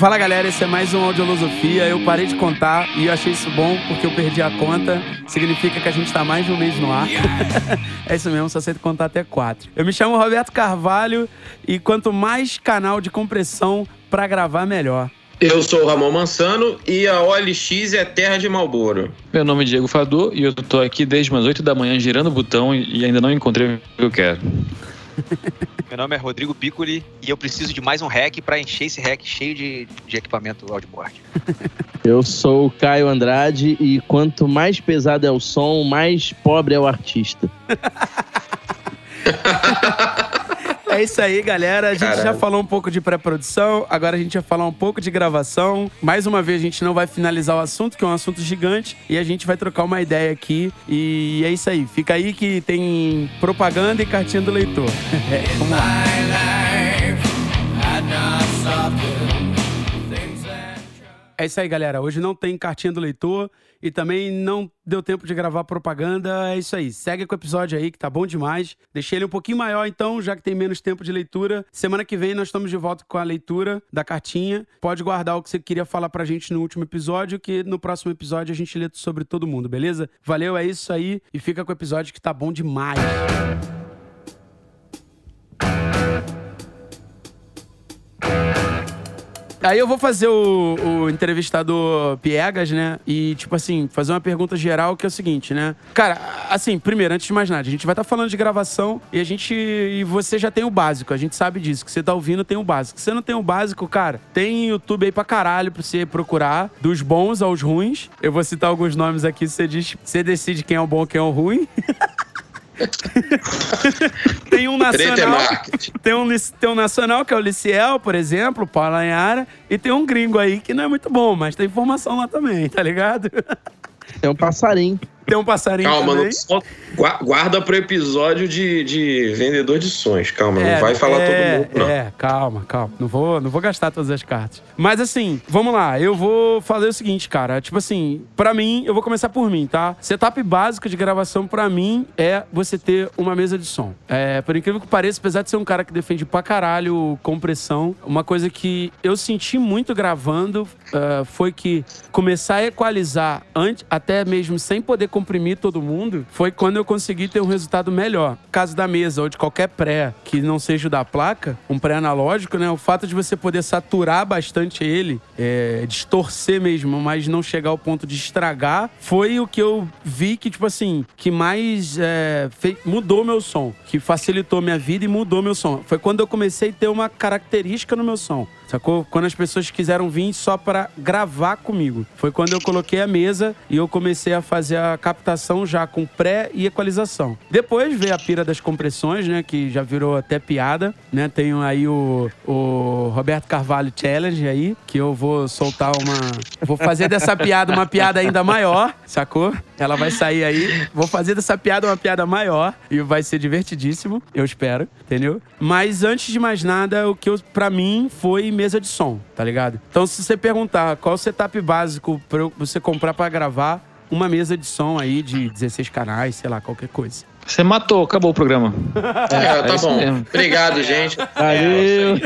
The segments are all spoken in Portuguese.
Fala galera, esse é mais um Audiolosofia. Eu parei de contar e eu achei isso bom porque eu perdi a conta. Significa que a gente tá mais de um mês no ar. é isso mesmo, só sei contar até quatro. Eu me chamo Roberto Carvalho e quanto mais canal de compressão pra gravar, melhor. Eu sou o Ramon Mansano e a OLX é terra de Malboro. Meu nome é Diego Fador e eu tô aqui desde umas 8 da manhã girando o botão e ainda não encontrei o que eu quero. Meu nome é Rodrigo Piccoli e eu preciso de mais um hack para encher esse hack cheio de, de equipamento audioboard. Eu sou o Caio Andrade e quanto mais pesado é o som, mais pobre é o artista. É isso aí, galera. A gente Caralho. já falou um pouco de pré-produção, agora a gente vai falar um pouco de gravação. Mais uma vez, a gente não vai finalizar o assunto, que é um assunto gigante, e a gente vai trocar uma ideia aqui. E é isso aí. Fica aí que tem propaganda e cartinha do leitor. É, vamos lá. É isso aí, galera. Hoje não tem cartinha do leitor e também não deu tempo de gravar propaganda. É isso aí. Segue com o episódio aí, que tá bom demais. Deixei ele um pouquinho maior, então, já que tem menos tempo de leitura. Semana que vem nós estamos de volta com a leitura da cartinha. Pode guardar o que você queria falar pra gente no último episódio, que no próximo episódio a gente lê sobre todo mundo, beleza? Valeu, é isso aí. E fica com o episódio que tá bom demais. Aí eu vou fazer o, o, entrevistador Piegas, né? E, tipo assim, fazer uma pergunta geral que é o seguinte, né? Cara, assim, primeiro, antes de mais nada, a gente vai estar tá falando de gravação e a gente. E você já tem o básico, a gente sabe disso. Que você tá ouvindo tem o básico. Se você não tem o básico, cara, tem YouTube aí pra caralho pra você procurar, dos bons aos ruins. Eu vou citar alguns nomes aqui, você diz. Você decide quem é o bom quem é o ruim. tem um nacional. Tem um, tem um nacional que é o Liciel, por exemplo, Paulo Anhara, e tem um gringo aí que não é muito bom, mas tem informação lá também, tá ligado? Tem um passarinho. Tem um passarinho Calma, também. Não, guarda pro episódio de, de vendedor de sonhos. Calma, é, não vai falar é, todo mundo, não. É, calma, calma. Não vou, não vou gastar todas as cartas. Mas assim, vamos lá. Eu vou fazer o seguinte, cara. Tipo assim, para mim, eu vou começar por mim, tá? Setup básico de gravação para mim é você ter uma mesa de som. É, por incrível que pareça, apesar de ser um cara que defende pra caralho compressão, uma coisa que eu senti muito gravando uh, foi que começar a equalizar antes, até mesmo sem poder comprimir todo mundo, foi quando eu consegui ter um resultado melhor. Caso da mesa ou de qualquer pré que não seja o da placa, um pré analógico, né? O fato de você poder saturar bastante ele, é, distorcer mesmo, mas não chegar ao ponto de estragar, foi o que eu vi que, tipo assim, que mais é, fez, mudou meu som, que facilitou minha vida e mudou meu som. Foi quando eu comecei a ter uma característica no meu som. Sacou? Quando as pessoas quiseram vir só para gravar comigo. Foi quando eu coloquei a mesa e eu comecei a fazer a captação já com pré e equalização. Depois veio a pira das compressões, né? Que já virou até piada, né? Tenho aí o, o Roberto Carvalho Challenge aí, que eu vou soltar uma. Vou fazer dessa piada uma piada ainda maior, sacou? Ela vai sair aí. Vou fazer dessa piada uma piada maior e vai ser divertidíssimo, eu espero, entendeu? Mas antes de mais nada, o que eu, pra mim foi mesa de som, tá ligado? Então, se você perguntar qual o setup básico pra você comprar para gravar, uma mesa de som aí de 16 canais, sei lá, qualquer coisa. Você matou, acabou o programa. É, tá é bom. Mesmo. Obrigado, gente. Valeu.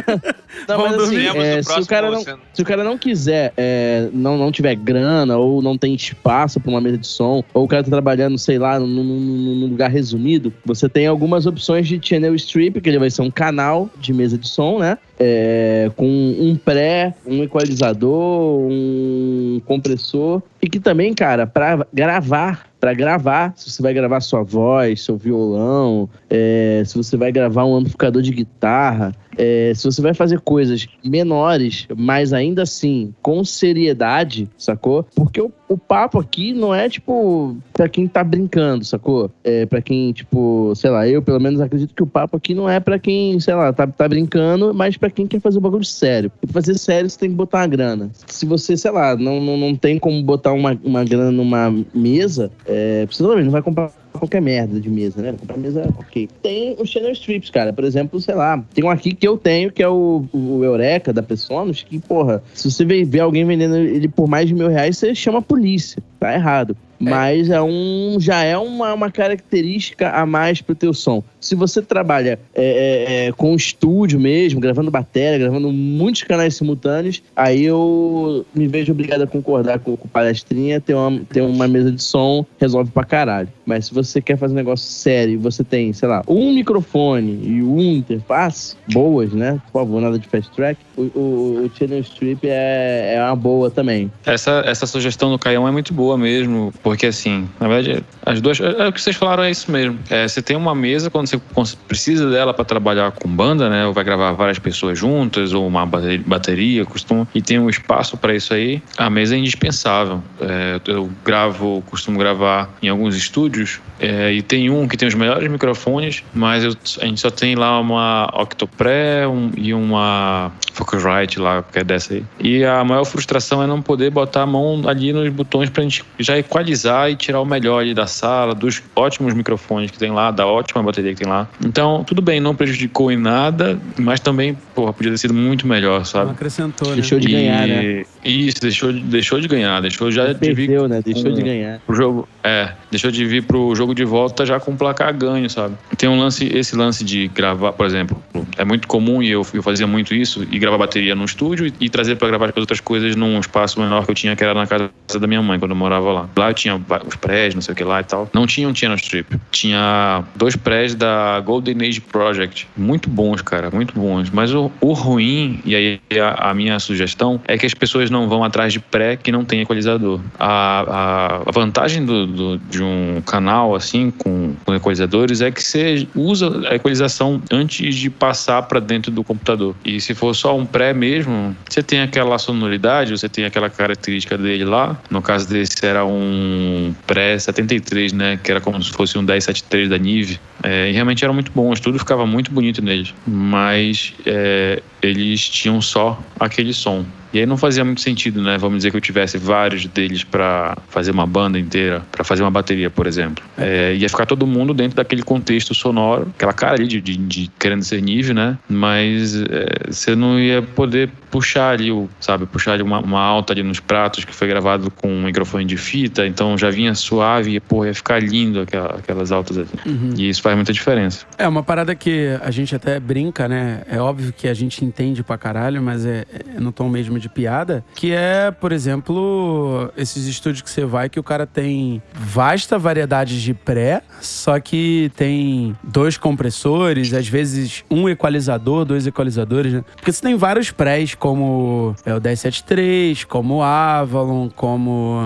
Não, mas assim, é, se, o cara não, se o cara não quiser, é, não, não tiver grana, ou não tem espaço para uma mesa de som, ou o cara tá trabalhando, sei lá, num, num, lugar resumido, você tem algumas opções de channel strip, que ele vai ser um canal de mesa de som, né? É, com um pré, um equalizador, um compressor. E que também, cara, para gravar para gravar, se você vai gravar sua voz, seu violão, é, se você vai gravar um amplificador de guitarra, é, se você vai fazer coisas menores, mas ainda assim com seriedade, sacou? Porque o, o papo aqui não é tipo pra quem tá brincando, sacou? É pra quem, tipo, sei lá, eu pelo menos acredito que o papo aqui não é pra quem, sei lá, tá, tá brincando, mas pra quem quer fazer um bagulho sério. E pra fazer sério você tem que botar uma grana. Se você, sei lá, não, não, não tem como botar uma, uma grana numa mesa, é, você não vai comprar qualquer merda de mesa, né? Comprar mesa, ok. Tem os channel strips, cara. Por exemplo, sei lá, tem um aqui que eu tenho, que é o, o Eureka da Pessonos, que, porra, se você ver alguém vendendo ele por mais de mil reais, você chama a polícia. Tá errado. Mas é um, já é uma, uma característica a mais pro teu som. Se você trabalha é, é, é com estúdio mesmo, gravando bateria, gravando muitos canais simultâneos, aí eu me vejo obrigado a concordar com, com o palestrinha, ter uma, ter uma mesa de som resolve pra caralho. Mas se você quer fazer um negócio sério, você tem, sei lá, um microfone e uma interface boas, né? Por favor, nada de fast track, o, o, o Channel Strip é, é uma boa também. Essa, essa sugestão do Caião é muito boa mesmo, porque assim, na verdade, as duas. É, é o que vocês falaram é isso mesmo. É, você tem uma mesa quando você precisa dela para trabalhar com banda, né? Ou vai gravar várias pessoas juntas, ou uma bateria, costuma, e tem um espaço para isso aí. A mesa é indispensável. É, eu gravo, costumo gravar em alguns estúdios, é, e tem um que tem os melhores microfones, mas eu, a gente só tem lá uma Octopré um, e uma Focusrite lá, que é dessa aí. E a maior frustração é não poder botar a mão ali nos botões pra gente já equalizar e tirar o melhor ali da sala, dos ótimos microfones que tem lá, da ótima bateria que tem lá. Então, tudo bem, não prejudicou em nada, mas também, porra, podia ter sido muito melhor, sabe? Não acrescentou, né? Deixou de ganhar, né? Isso, deixou, deixou de ganhar, deixou já de perdeu, vir. né? Deixou de ganhar. Pro jogo, é, deixou de vir pro jogo de volta já com placar ganho, sabe? Tem um lance, esse lance de gravar, por exemplo, é muito comum e eu, eu fazia muito isso, e gravar bateria no estúdio e, e trazer para gravar as outras coisas num espaço menor que eu tinha, que era na casa da minha mãe, quando eu morava lá. Lá eu tinha os prés, não sei o que lá e tal. Não tinha um Channel Strip. Tinha dois prés da Golden Age Project. Muito bons, cara, muito bons. Mas o, o ruim, e aí a, a, minha sugestão, é que as pessoas não vão atrás de pré que não tem equalizador. A, a, a vantagem do, do, de um canal assim, com, com equalizadores, é que você usa a equalização antes de passar para dentro do computador. E se for só um pré mesmo, você tem aquela sonoridade, você tem aquela característica dele lá. No caso desse era um pré 73, né? Que era como se fosse um 1073 da Nive. É, e realmente era muito bom, o tudo ficava muito bonito neles. Mas é, eles tinham só aquele som. E aí não fazia muito sentido, né? Vamos dizer que eu tivesse vários deles para fazer uma banda inteira, para fazer uma bateria, por exemplo. É, ia ficar todo mundo dentro daquele contexto sonoro, aquela cara ali de, de, de querendo ser nível, né? Mas é, você não ia poder puxar ali, o, sabe, puxar ali uma, uma, alta ali nos pratos que foi gravado com um microfone de fita, então já vinha suave e, pô, ia ficar lindo aquela, aquelas altas ali. Uhum. E isso faz muita diferença. É uma parada que a gente até brinca, né? É óbvio que a gente entende pra caralho, mas é, é no tom mesmo de piada, que é, por exemplo, esses estúdios que você vai que o cara tem vasta variedade de pré, só que tem dois compressores, às vezes um equalizador, dois equalizadores, né? Porque você tem vários prés, como é o 1073, como o Avalon, como,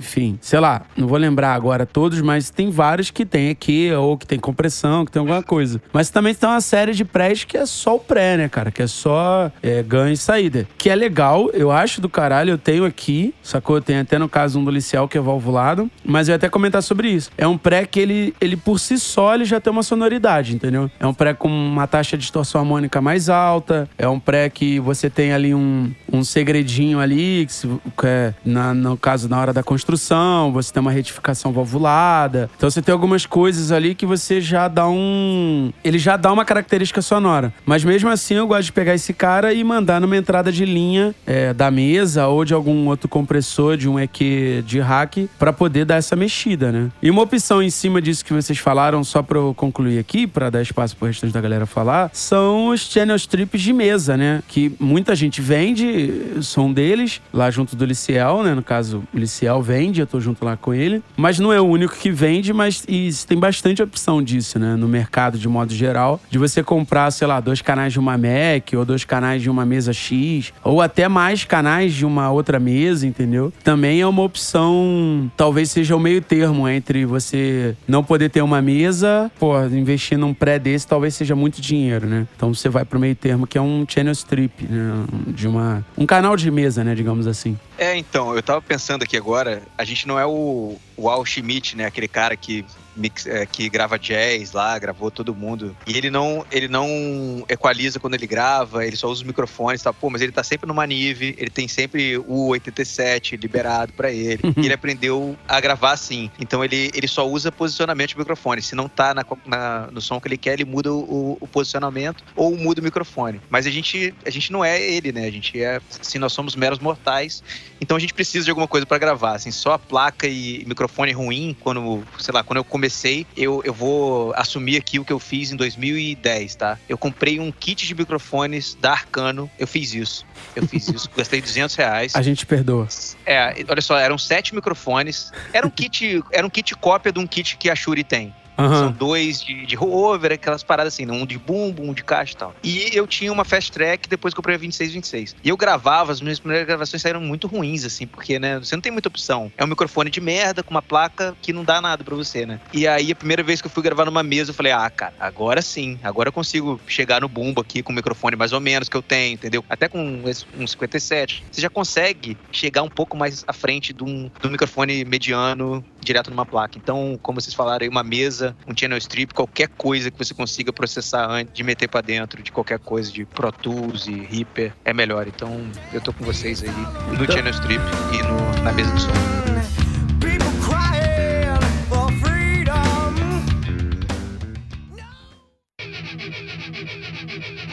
enfim, sei lá, não vou lembrar agora todos, mas tem vários que tem aqui, ou que tem compressão, que tem alguma coisa. Mas também tem uma série de prés que é só o pré, né, cara? Que é só é, ganho e saída. Que é legal, eu acho do caralho, eu tenho aqui, sacou? Tem até no caso um do Licial que é valvulado, mas eu ia até comentar sobre isso. É um pré que ele, ele por si só ele já tem uma sonoridade, entendeu? É um pré com uma taxa de distorção harmônica mais alta, é um pré que você tem ali um, um segredinho ali, que, se, é na, no caso na hora da construção, você tem uma retificação valvulada. Então você tem algumas coisas ali que você já dá um. Ele já dá uma característica sonora. Mas mesmo assim eu gosto de pegar esse cara e mandar numa entrada de linha é, da mesa ou de algum outro compressor, de um EQ de hack, para poder dar essa mexida, né? E uma opção em cima disso que vocês falaram, só pra eu concluir aqui, para dar espaço pro restante da galera falar, são os channel strips de mesa, né? Que muita gente vende som deles, lá junto do Liciel, né? No caso, o Liciel vende, eu tô junto lá com ele. Mas não é o único que vende, mas tem bastante opção disso, né? No mercado, de modo geral, de você comprar, sei lá, dois canais de uma Mac, ou dois canais de uma mesa X, ou até mais canais de uma outra mesa, entendeu? Também é uma opção, talvez seja o meio termo entre você não poder ter uma mesa, pô, investir num pré desse talvez seja muito dinheiro, né? Então você vai pro meio termo que é um channel strip, né? De uma um canal de mesa, né, digamos assim. É, então, eu tava pensando aqui agora, a gente não é o, o Al Schmidt, né? Aquele cara que mix, é, que grava jazz lá, gravou todo mundo. E ele não, ele não equaliza quando ele grava, ele só usa os microfones, tá? Pô, mas ele tá sempre numa Nive, ele tem sempre o 87 liberado para ele. e ele aprendeu a gravar assim. Então ele, ele só usa posicionamento de microfone. Se não tá na, na, no som que ele quer, ele muda o, o, posicionamento ou muda o microfone. Mas a gente, a gente não é ele, né? A gente é, assim, nós somos meros mortais. Então a gente precisa de alguma coisa para gravar. Assim, só a placa e microfone ruim, quando, sei lá, quando eu comecei, eu, eu vou assumir aqui o que eu fiz em 2010, tá? Eu comprei um kit de microfones da Arcano. Eu fiz isso. Eu fiz isso. Gastei 200 reais. A gente perdoa. É, olha só, eram sete microfones. Era um kit, era um kit cópia de um kit que a Shure tem. Uhum. São dois de, de rover, aquelas paradas assim, um de bumbo, um de caixa e tal. E eu tinha uma fast track depois que eu comprei a 26, 26. E eu gravava, as minhas primeiras gravações saíram muito ruins, assim, porque, né, você não tem muita opção. É um microfone de merda com uma placa que não dá nada pra você, né? E aí, a primeira vez que eu fui gravar numa mesa, eu falei, ah, cara, agora sim, agora eu consigo chegar no bumbo aqui com o microfone mais ou menos que eu tenho, entendeu? Até com um 57, você já consegue chegar um pouco mais à frente um, de um microfone mediano direto numa placa. Então, como vocês falaram aí, uma mesa, um channel strip, qualquer coisa que você consiga processar antes de meter para dentro de qualquer coisa de Pro Tools e Reaper é melhor. Então, eu tô com vocês aí no então... channel strip e no, na mesa de som.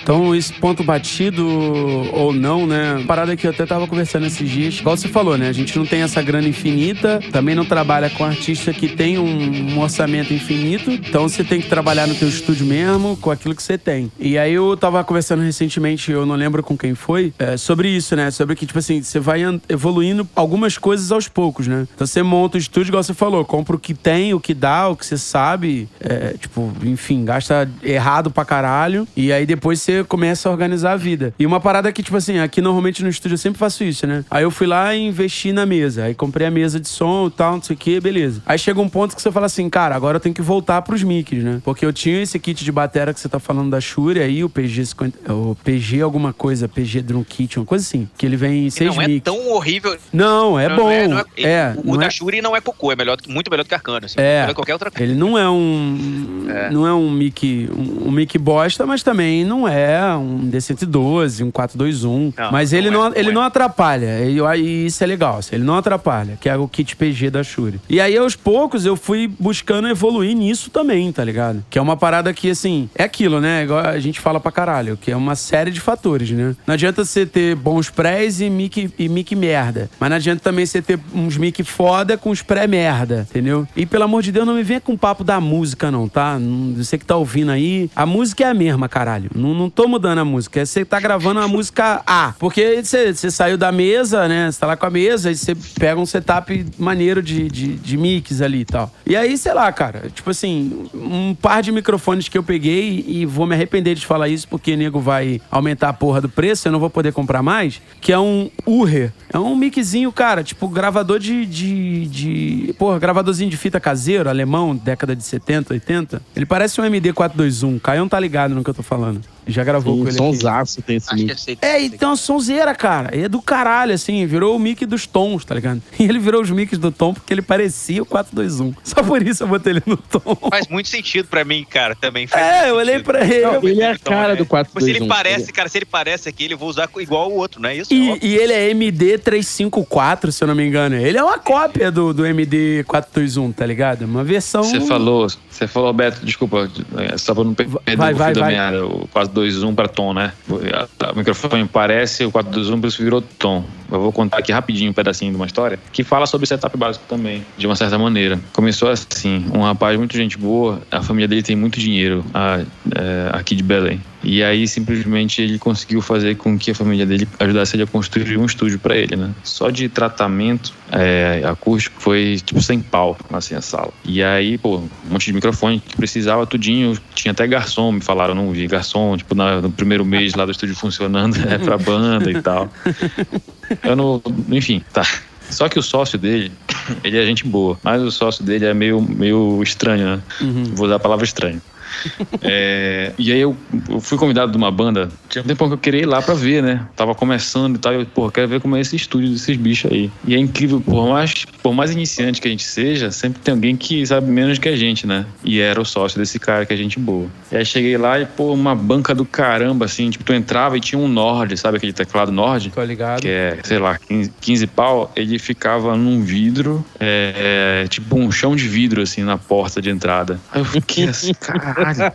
Então, esse ponto batido ou não, né? Parada que eu até tava conversando esses dias. Igual você falou, né? A gente não tem essa grana infinita, também não trabalha com artista que tem um, um orçamento infinito. Então, você tem que trabalhar no teu estúdio mesmo, com aquilo que você tem. E aí, eu tava conversando recentemente, eu não lembro com quem foi, é, sobre isso, né? Sobre que, tipo assim, você vai evoluindo algumas coisas aos poucos, né? Então, você monta o estúdio, igual você falou, compra o que tem, o que dá, o que você sabe. É, tipo, enfim, gasta errado pra caralho. E aí, depois você começa a organizar a vida. E uma parada que, tipo assim, aqui normalmente no estúdio eu sempre faço isso, né? Aí eu fui lá e investi na mesa. Aí comprei a mesa de som e tal, não sei o que, beleza. Aí chega um ponto que você fala assim, cara, agora eu tenho que voltar pros mics, né? Porque eu tinha esse kit de batera que você tá falando da Shure aí, o PG 50, o PG alguma coisa, PG Drum Kit, uma coisa assim. Que ele vem em seis não mix. Não é tão horrível. Não, é não, bom. É, não é, é, o, o da é... Shure não é cocô, é melhor, muito melhor do que Arcano, assim. É. qualquer outra coisa. Ele não é um... É. Não é um mic, um, um mic bosta, mas também não é um um D112, um 421. Não, mas ele não, é, não ele não atrapalha. E isso é legal. Assim, ele não atrapalha, que é o kit PG da Shure. E aí, aos poucos, eu fui buscando evoluir nisso também, tá ligado? Que é uma parada que, assim, é aquilo, né? Igual a gente fala pra caralho, que é uma série de fatores, né? Não adianta você ter bons prés e mic, e mic merda. Mas não adianta também você ter uns mic foda com os pré-merda, entendeu? E pelo amor de Deus, não me venha com papo da música, não, tá? Você que tá ouvindo aí, a música é a mesma, caralho. Não, não tô mudando a música. Você tá gravando uma música A. Porque você, saiu da mesa, né? Você tá lá com a mesa e você pega um setup maneiro de, de, de mix ali e tal. E aí, sei lá, cara, tipo assim, um par de microfones que eu peguei e vou me arrepender de falar isso porque nego vai aumentar a porra do preço, eu não vou poder comprar mais, que é um Uher. É um miczinho, cara, tipo gravador de, de, de... Porra, gravadorzinho de fita caseiro, alemão, década de 70, 80. Ele parece um MD421. Caio não tá ligado no que eu tô falando. Já gravou Sim, com ele. Sonsaço tem esse mic. É, é, então, sonzeira, cara. É do caralho, assim. Virou o mic dos tons, tá ligado? E ele virou os mics do tom porque ele parecia o 421. Só por isso eu botei ele no tom. Faz muito sentido pra mim, cara, também. Faz é, eu olhei pra ele. Não, ele é a cara do 421. Se ele parece, cara, se ele parece aqui, ele vou usar igual o outro, não é isso? E, é e ele é MD354, se eu não me engano. Ele é uma cópia do, do MD421, tá ligado? Uma versão. Você falou, você falou, Beto, desculpa, só pra não perder vai, vai, vai. Área, o 421 para tom, né? O microfone parece o 421, por isso virou tom. Eu vou contar aqui rapidinho um pedacinho de uma história que fala sobre setup básico também, de uma certa maneira. Começou assim, um rapaz muito gente boa, a família dele tem muito dinheiro a, é, aqui de Belém. E aí simplesmente ele conseguiu fazer com que a família dele ajudasse ele a construir um estúdio para ele, né? Só de tratamento é, acústico foi tipo sem pau, assim, a sala. E aí, pô, um monte de microfone que precisava tudinho. Tinha até garçom, me falaram, não vi garçom, tipo, na, no primeiro mês lá do estúdio funcionando, é pra banda e tal. Eu não, enfim, tá. Só que o sócio dele, ele é gente boa, mas o sócio dele é meio, meio estranho, né? Uhum. Vou usar a palavra estranho. É, e aí eu, eu, fui convidado de uma banda, tinha um tempo que eu queria ir lá pra ver, né? Tava começando e tal, e eu, pô, quero ver como é esse estúdio desses bichos aí. E é incrível, por mais, por mais iniciante que a gente seja, sempre tem alguém que sabe menos que a gente, né? E era o sócio desse cara, que é gente boa. E aí cheguei lá e, pô, uma banca do caramba, assim, tipo, tu entrava e tinha um Nord, sabe aquele teclado Nord? Tô ligado. Que é, sei lá, 15, 15 pau, ele ficava num vidro, é, tipo um chão de vidro, assim, na porta de entrada. Aí eu fiquei assim, caralho.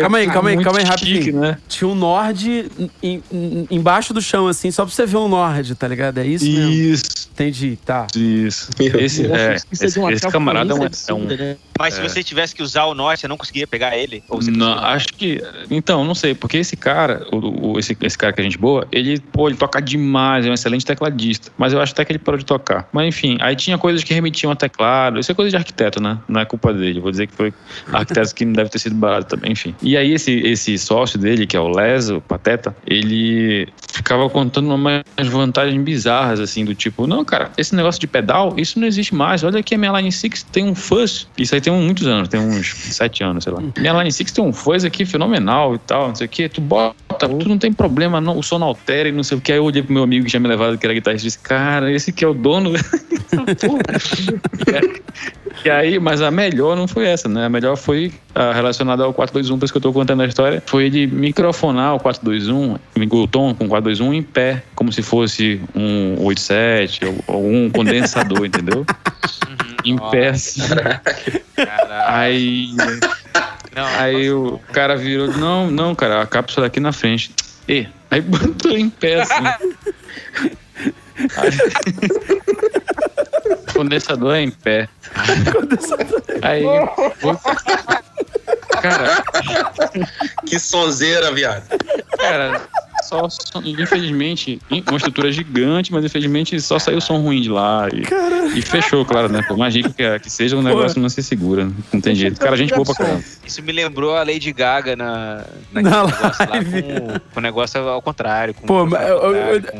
calma aí, calma aí, calma aí, rapidinho. Né? Tinha um Nord em, em, embaixo do chão, assim, só pra você ver um Nord, tá ligado? É isso mesmo? Isso. Entendi, tá. Isso. Esse, é, esse, esse camarada é um, é um... Né? Mas se é. você tivesse que usar o Norte, você não conseguia pegar ele? não, acho que. Então, não sei, porque esse cara, o, o, esse, esse cara que é gente boa, ele, pô, ele toca demais, é um excelente tecladista. Mas eu acho até que ele parou de tocar. Mas enfim, aí tinha coisas que remetiam a teclado. Isso é coisa de arquiteto, né? Não é culpa dele. Vou dizer que foi arquiteto que não deve ter sido barato também, enfim. E aí esse, esse sócio dele, que é o Les, o Pateta, ele ficava contando umas vantagens bizarras, assim, do tipo, não, cara, esse negócio de pedal, isso não existe mais. Olha aqui a minha Line 6 tem um fuzz. Isso aí tem muitos anos, tem uns sete anos, sei lá. Minha Line 6 tem um fuzz aqui fenomenal e tal, não sei o que. Tu bota, tu não tem problema, não, o som não altera e não sei o que. Aí eu olhei pro meu amigo que tinha me levado, que era guitarrista, e disse, cara, esse que é o dono. e aí, mas a melhor não foi essa, né? A melhor foi a relacionada ao 421, por isso que eu tô contando a história. Foi ele microfonar o 421, o tom com o 421 em pé, como se fosse um 87 ou, ou um condensador, entendeu? Uhum. Em pé, assim. Aí. Não, aí o cara virou, não, não, cara, a cápsula aqui na frente. E, aí botou em pé assim. Aí... Condensador é em pé. Condensador. Aí. Cara. que sonzeira, viado. Cara, só, infelizmente, uma estrutura gigante, mas infelizmente só saiu som ruim de lá. E, e fechou, claro, né? Por mais rico que, que seja, o negócio Pô. não se segura. Não tem jeito. Cara, a gente boa pra caramba. Isso me lembrou a Lady Gaga na, na negócio lá com, com o negócio ao contrário. Pô, mas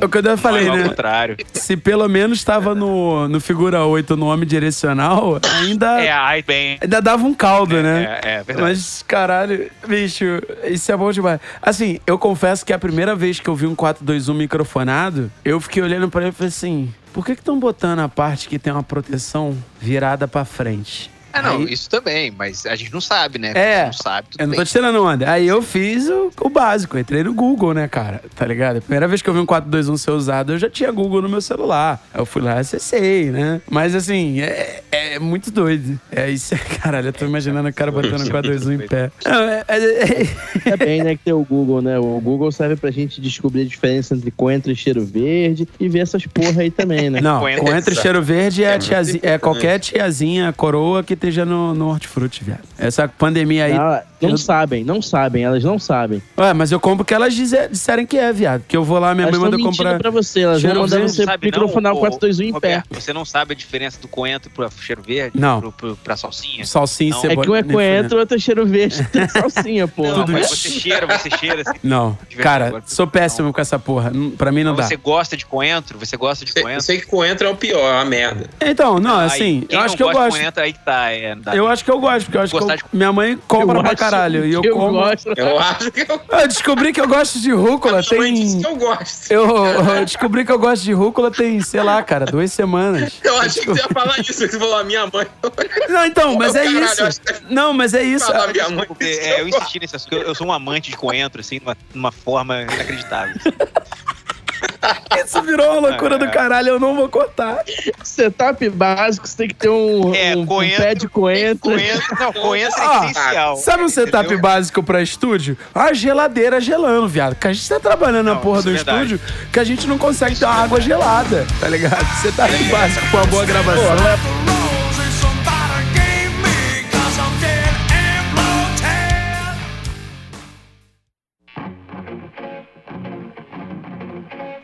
o que eu falei, né? Ao contrário. Se pelo menos estava no, no figura 8 no homem direcional, ainda. É, aí bem. Ainda dava um caldo, é, né? É, é verdade. Mas, caralho, bicho, isso é bom demais. Assim, eu confesso que a primeira vez que eu vi um 421 microfonado, eu fiquei olhando para ele e falei assim: por que estão botando a parte que tem uma proteção virada para frente? Ah, não, aí... isso também, mas a gente não sabe, né? É, não sabe, eu não tô te tirando onda. Aí eu fiz o, o, básico, entrei no Google, né, cara? Tá ligado? A primeira vez que eu vi um 421 ser usado, eu já tinha Google no meu celular. Aí eu fui lá e acessei, né? Mas assim, é, é muito doido. É isso, caralho, eu tô imaginando o cara botando o 421 em pé. Não, é, é, é, é, bem, né, que tem o Google, né? O Google serve pra gente descobrir a diferença entre coentro e cheiro verde e ver essas porra aí também, né? Não, coentro, e cheiro verde é, tiazinha, é qualquer tiazinha, coroa que esteja no, no hortifruti, viado. Essa pandemia aí. Ah, não eu... sabem, não sabem, elas não sabem. Ué, mas eu compro que elas disserem que é, viado. Que eu vou lá, minha elas mãe manda comprar. pra você, elas vão mandar você microfonar o 421 em pé. Você não sabe a diferença do coentro pro cheiro verde? Não. Pro, pro, pra salsinha? Salsinha, não. É que um é coentro, outro é cheiro verde. Tem salsinha, pô. Não, mas você cheira, você cheira assim. Não. Cara, sou péssimo não. com essa porra. Pra mim não mas dá. Você gosta de coentro? Você gosta de coentro? Eu sei que coentro é o pior, é a merda. Então, não, assim, eu acho que eu gosto. Coentro, aí que tá, é, eu acho que eu gosto, porque eu acho que eu, minha mãe compra pra caralho. E eu, eu como. Gosto. Eu acho que eu. Eu descobri que eu gosto de rúcula. tem... mãe disse que eu gosto. Eu, eu, descobri que eu gosto de rúcula tem, sei lá, cara, duas semanas. Eu achei que você ia falar isso. Você falou a minha mãe. Não, então, mas é isso. Não, mas é isso. Falar minha mãe. É, eu insisti nesse assunto. Eu sou um amante de coentro, assim, de uma, uma forma inacreditável. Isso virou uma loucura do caralho, eu não vou cortar. Setup básico, você tem que ter um, é, um, coentro, um pé de coentro. coentro não, coentro é essencial. Sabe um setup entendeu? básico pra estúdio? A geladeira gelando, viado. Que a gente tá trabalhando não, na porra do é estúdio que a gente não consegue ter uma água gelada, tá ligado? Setup é. básico pra uma boa gravação. Pô,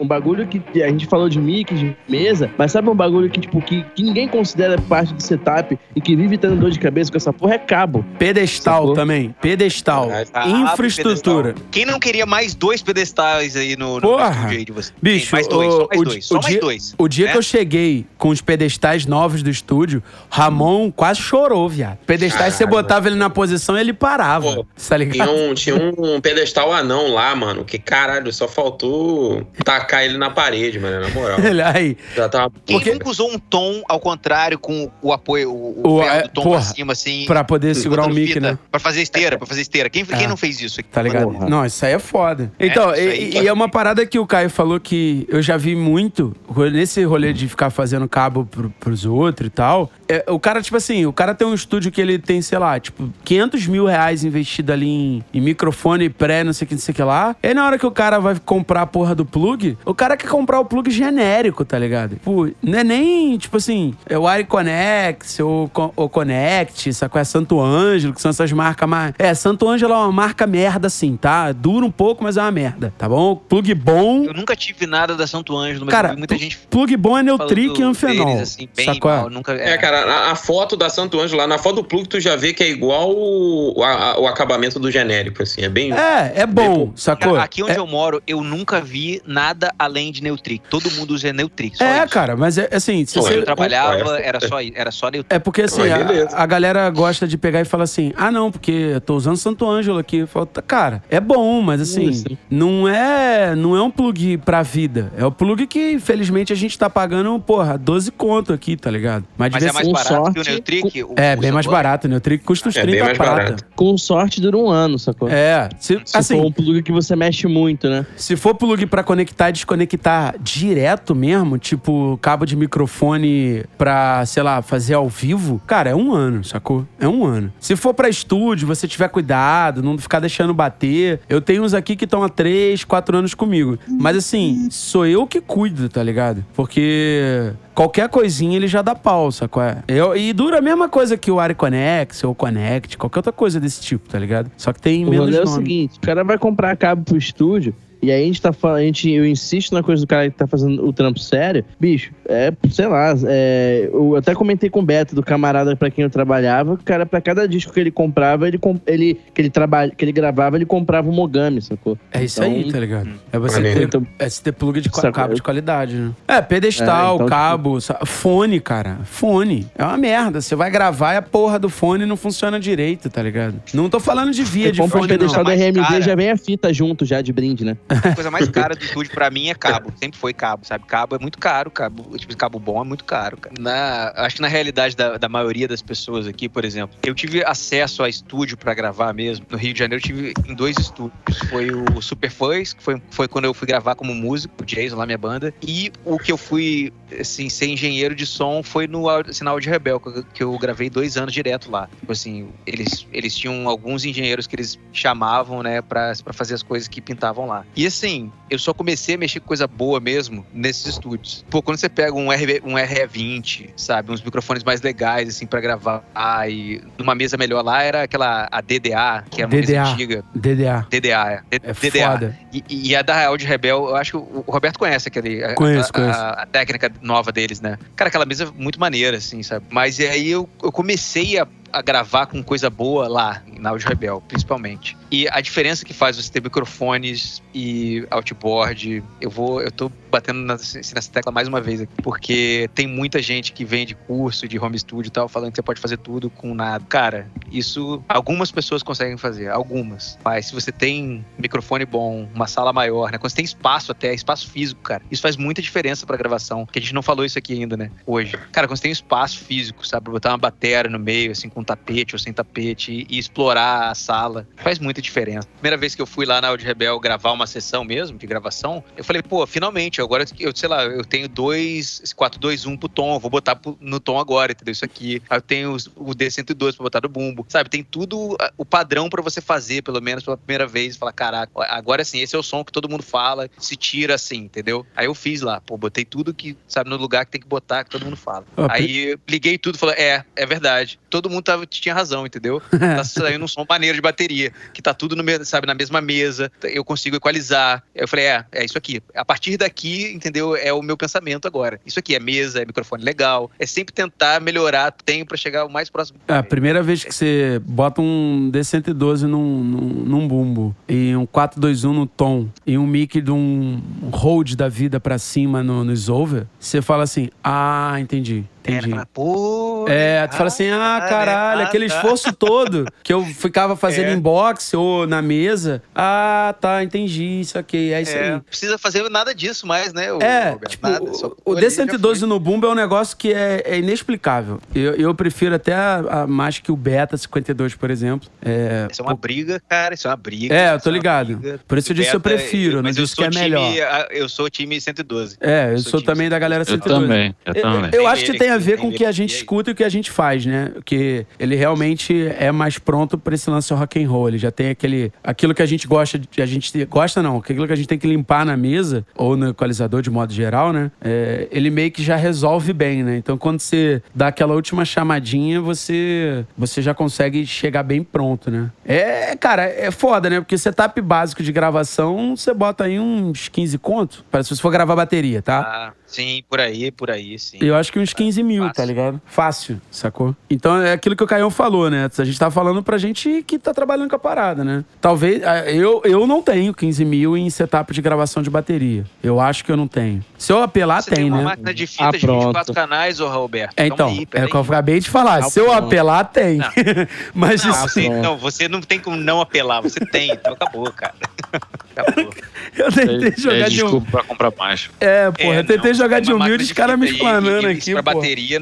Um bagulho que a gente falou de mic, de mesa, mas sabe um bagulho que, tipo, que, que ninguém considera parte do setup e que vive tendo dor de cabeça com essa porra é cabo. Pedestal Sacou? também. Pedestal. Ah, Infraestrutura. Pedestal. Quem não queria mais dois pedestais aí no, no porra. aí de você? Bicho, mais dois, o, só mais o, dois. Só o mais dia, dois. O dia né? que eu cheguei com os pedestais novos do estúdio, Ramon quase chorou, viado. Pedestais, você botava ele na posição e ele parava. Pô, tá ligado? Tinha um, tinha um pedestal anão lá, mano, que caralho, só faltou tacar ele na parede, mano, na moral. Ele aí. Já tava... Quem Porque... nunca usou um tom ao contrário com o apoio, o, o, o do tom porra, pra cima, assim. Pra poder segurar o mic, fita, né? Pra fazer esteira, pra fazer esteira. Quem, é. quem não fez isso aqui? Tá ligado? Porra. Não, isso aí é foda. É, então, e, e, é uma parada que o Caio falou que eu já vi muito, nesse rolê de ficar fazendo cabo pro, pros outros e tal. É, o cara, tipo assim, o cara tem um estúdio que ele tem, sei lá, tipo, 500 mil reais investido ali em, em microfone pré, não sei o que, não sei o que lá. E aí na hora que o cara vai comprar a porra do plug, o cara quer comprar o plug genérico, tá ligado? Tipo, não é nem, tipo assim, é o Ariconex ou o Connect, sacou? É Santo Ângelo, que são essas marcas mais... É, Santo Ângelo é uma marca merda, assim, tá? Dura um pouco, mas é uma merda, tá bom? Plug bom... Eu nunca tive nada da Santo Ângelo, mas cara, muita gente... Plug bom é Neutric e Anfenol, deles, assim, sacou? Mal, nunca... É, é cara, a, a, foto da Santo Ângelo lá, na foto do plug tu já vê que é igual o, a, o acabamento do genérico, assim, é bem... É, é bom, sacou? Aqui onde é... eu moro, eu nunca vi nada além de Neutric. Todo mundo usa Neutric, É, isso. cara, mas é assim... Se você... eu trabalhava, era só, era só Neutric. É porque assim, a, a, galera gosta de pegar e falar assim, ah não, porque eu tô usando Santo Ângelo aqui. Falo, cara, é bom, mas assim, não é não é um plug pra vida. É o plug que, infelizmente, a gente tá pagando, porra, 12 conto aqui, tá ligado? Mas, mas é mais barato sorte, que o Neutric? O, é, bem mais barato. O Neutric custa uns é 30 prata. Com sorte dura um ano, sacou? É. Se, se assim, for um plug que você mexe muito, né? Se for plug pra conectar desconectar direto mesmo, tipo cabo de microfone pra, sei lá, fazer ao vivo, cara, é um ano, sacou? É um ano. Se for pra estúdio, você tiver cuidado, não ficar deixando bater. Eu tenho uns aqui que estão há três, quatro anos comigo. Mas assim, sou eu que cuido, tá ligado? Porque qualquer coisinha ele já dá pau, sacou? É? Eu, e dura a mesma coisa que o Ariconex ou Connect, qualquer outra coisa desse tipo, tá ligado? Só que tem o menos nome. é o seguinte, o cara vai comprar cabo pro estúdio, e aí a gente tá falando, a gente, eu insisto na coisa do cara que tá fazendo o trampo sério. Bicho, é, sei lá, é, eu até comentei com o Beto, do camarada para quem eu trabalhava, o cara, para cada disco que ele comprava, ele, ele, que, ele trabalha, que ele gravava, ele comprava um Mogami, sacou? É isso então, aí, tá ligado? É você ter, então, é ter plug de cabo de qualidade, né? É, pedestal, é, então, cabo, tipo... fone, cara. Fone. É uma merda. Você vai gravar e a porra do fone não funciona direito, tá ligado? Não tô falando de via de fone, o pedestal não. da RMD, já vem a fita junto, já, de brinde, né? A coisa mais cara do estúdio pra mim é cabo. Sempre foi cabo, sabe? Cabo é muito caro, cabo, tipo, cabo bom é muito caro, cara. Na, acho que na realidade da, da maioria das pessoas aqui, por exemplo, eu tive acesso a estúdio pra gravar mesmo. No Rio de Janeiro eu tive em dois estúdios. Foi o Super Fuzz, que foi, foi quando eu fui gravar como músico, o Jason lá, minha banda. E o que eu fui, assim, ser engenheiro de som foi no Sinal de Rebel, que eu gravei dois anos direto lá. Tipo assim, eles, eles tinham alguns engenheiros que eles chamavam, né, pra, pra fazer as coisas que pintavam lá. E assim, eu só comecei a mexer com coisa boa mesmo nesses estúdios. Pô, quando você pega um, RB, um RE20, sabe, uns microfones mais legais, assim, para gravar, e numa mesa melhor lá era aquela a DDA, que é uma DDA. mesa antiga. DDA. DDA, é. é DDA. Foda. E, e, a da Real de Rebel, eu acho que o Roberto conhece aquele. Conheço, a, conheço. A, a, técnica nova deles, né? Cara, aquela mesa muito maneira, assim, sabe? Mas aí eu, eu comecei a a gravar com coisa boa lá, na Audio Rebel, principalmente. E a diferença que faz você ter microfones e outboard, eu vou, eu tô batendo nessa, nessa tecla mais uma vez aqui, porque tem muita gente que vende curso de home studio e tal, falando que você pode fazer tudo com nada. Cara, isso algumas pessoas conseguem fazer, algumas. Mas se você tem microfone bom, uma sala maior, né? Quando você tem espaço até, espaço físico, cara, isso faz muita diferença pra gravação, que a gente não falou isso aqui ainda, né? Hoje. Cara, quando você tem espaço físico, sabe? Botar uma bateria no meio, assim, com tapete ou sem tapete e, explorar a sala, faz muita diferença. Primeira vez que eu fui lá na Audio Rebel gravar uma sessão mesmo, de gravação, eu falei, pô, finalmente, agora eu, sei lá, eu tenho dois, 421 pro tom, vou botar no tom agora, entendeu? Isso aqui. Aí eu tenho o D102 pra botar no bumbo, sabe? Tem tudo o padrão para você fazer, pelo menos pela primeira vez, e falar, caraca, agora sim, esse é o som que todo mundo fala, se tira assim, entendeu? Aí eu fiz lá, pô, botei tudo que, sabe, no lugar que tem que botar, que todo mundo fala. Ah, Aí liguei tudo e falei, é, é verdade. Todo mundo tava, tinha razão, entendeu? tá saindo um som maneiro de bateria, que tá tudo no, sabe, na mesma mesa, eu consigo equalizar. Eu falei, é, é isso aqui. A partir daqui, entendeu? É o meu pensamento agora. Isso aqui é mesa, é microfone legal. É sempre tentar melhorar, tenho para chegar o mais próximo. É, a primeira vez que você bota um D112 num, num, num bumbo e um 421 no tom e um mic de um hold da vida para cima no, no Solver, você fala assim: ah, entendi. Entendi. Era, pô, é, tu fala assim, ah, né? caralho, ah, aquele tá. esforço todo que eu ficava fazendo é. em box ou na mesa. Ah, tá, entendi, isso aqui, é isso é, aí. precisa fazer nada disso mais, né? O, é, tipo, nada, o, o D112 no Bumbo é um negócio que é, é inexplicável. Eu, eu prefiro até a, a, mais que o Beta 52, por exemplo. É, isso é uma pô, briga, cara, isso é uma briga. É, eu tô é ligado. Por isso eu disse que eu prefiro, não disse que é melhor. Eu sou time 112. É, eu, eu sou, sou também da galera 112. Eu também, eu também. Eu, eu acho que tem a ver com o que a gente escuta e que a gente faz, né? Que ele realmente é mais pronto para esse lance rock and roll. Ele já tem aquele aquilo que a gente gosta, a gente gosta não, aquilo que a gente tem que limpar na mesa ou no equalizador de modo geral, né? É, ele meio que já resolve bem, né? Então quando você dá aquela última chamadinha, você você já consegue chegar bem pronto, né? É, cara, é foda, né? Porque setup básico de gravação, você bota aí uns 15 contos, para se você for gravar bateria, tá? Ah. Sim, por aí, por aí, sim. Eu acho que uns 15 mil, tá Fácil. tá ligado? Fácil, sacou? Então é aquilo que o Caião falou, né? A gente tá falando pra gente que tá trabalhando com a parada, né? Talvez. Eu, eu não tenho 15 mil em setup de gravação de bateria. Eu acho que eu não tenho. Se eu apelar, Você tem, tem uma né? máquina de fita ah, de 24 canais, ô Roberto. É, então, aí, é o que eu acabei de falar. Se eu apelar, tem. Mas não, isso... você, não, você não tem como não apelar. Você tem, então acabou, cara. Acabou. Eu tentei é, jogar é, de um. pra comprar mais. É, porra, é, eu tentei não, jogar de humilde os caras me explanando aqui. Pra porra. bateria,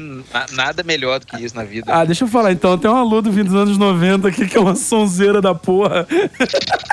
nada melhor do que isso na vida. Ah, deixa eu falar então. Tem um aluno vindo dos anos 90 aqui que é uma sonzeira da porra.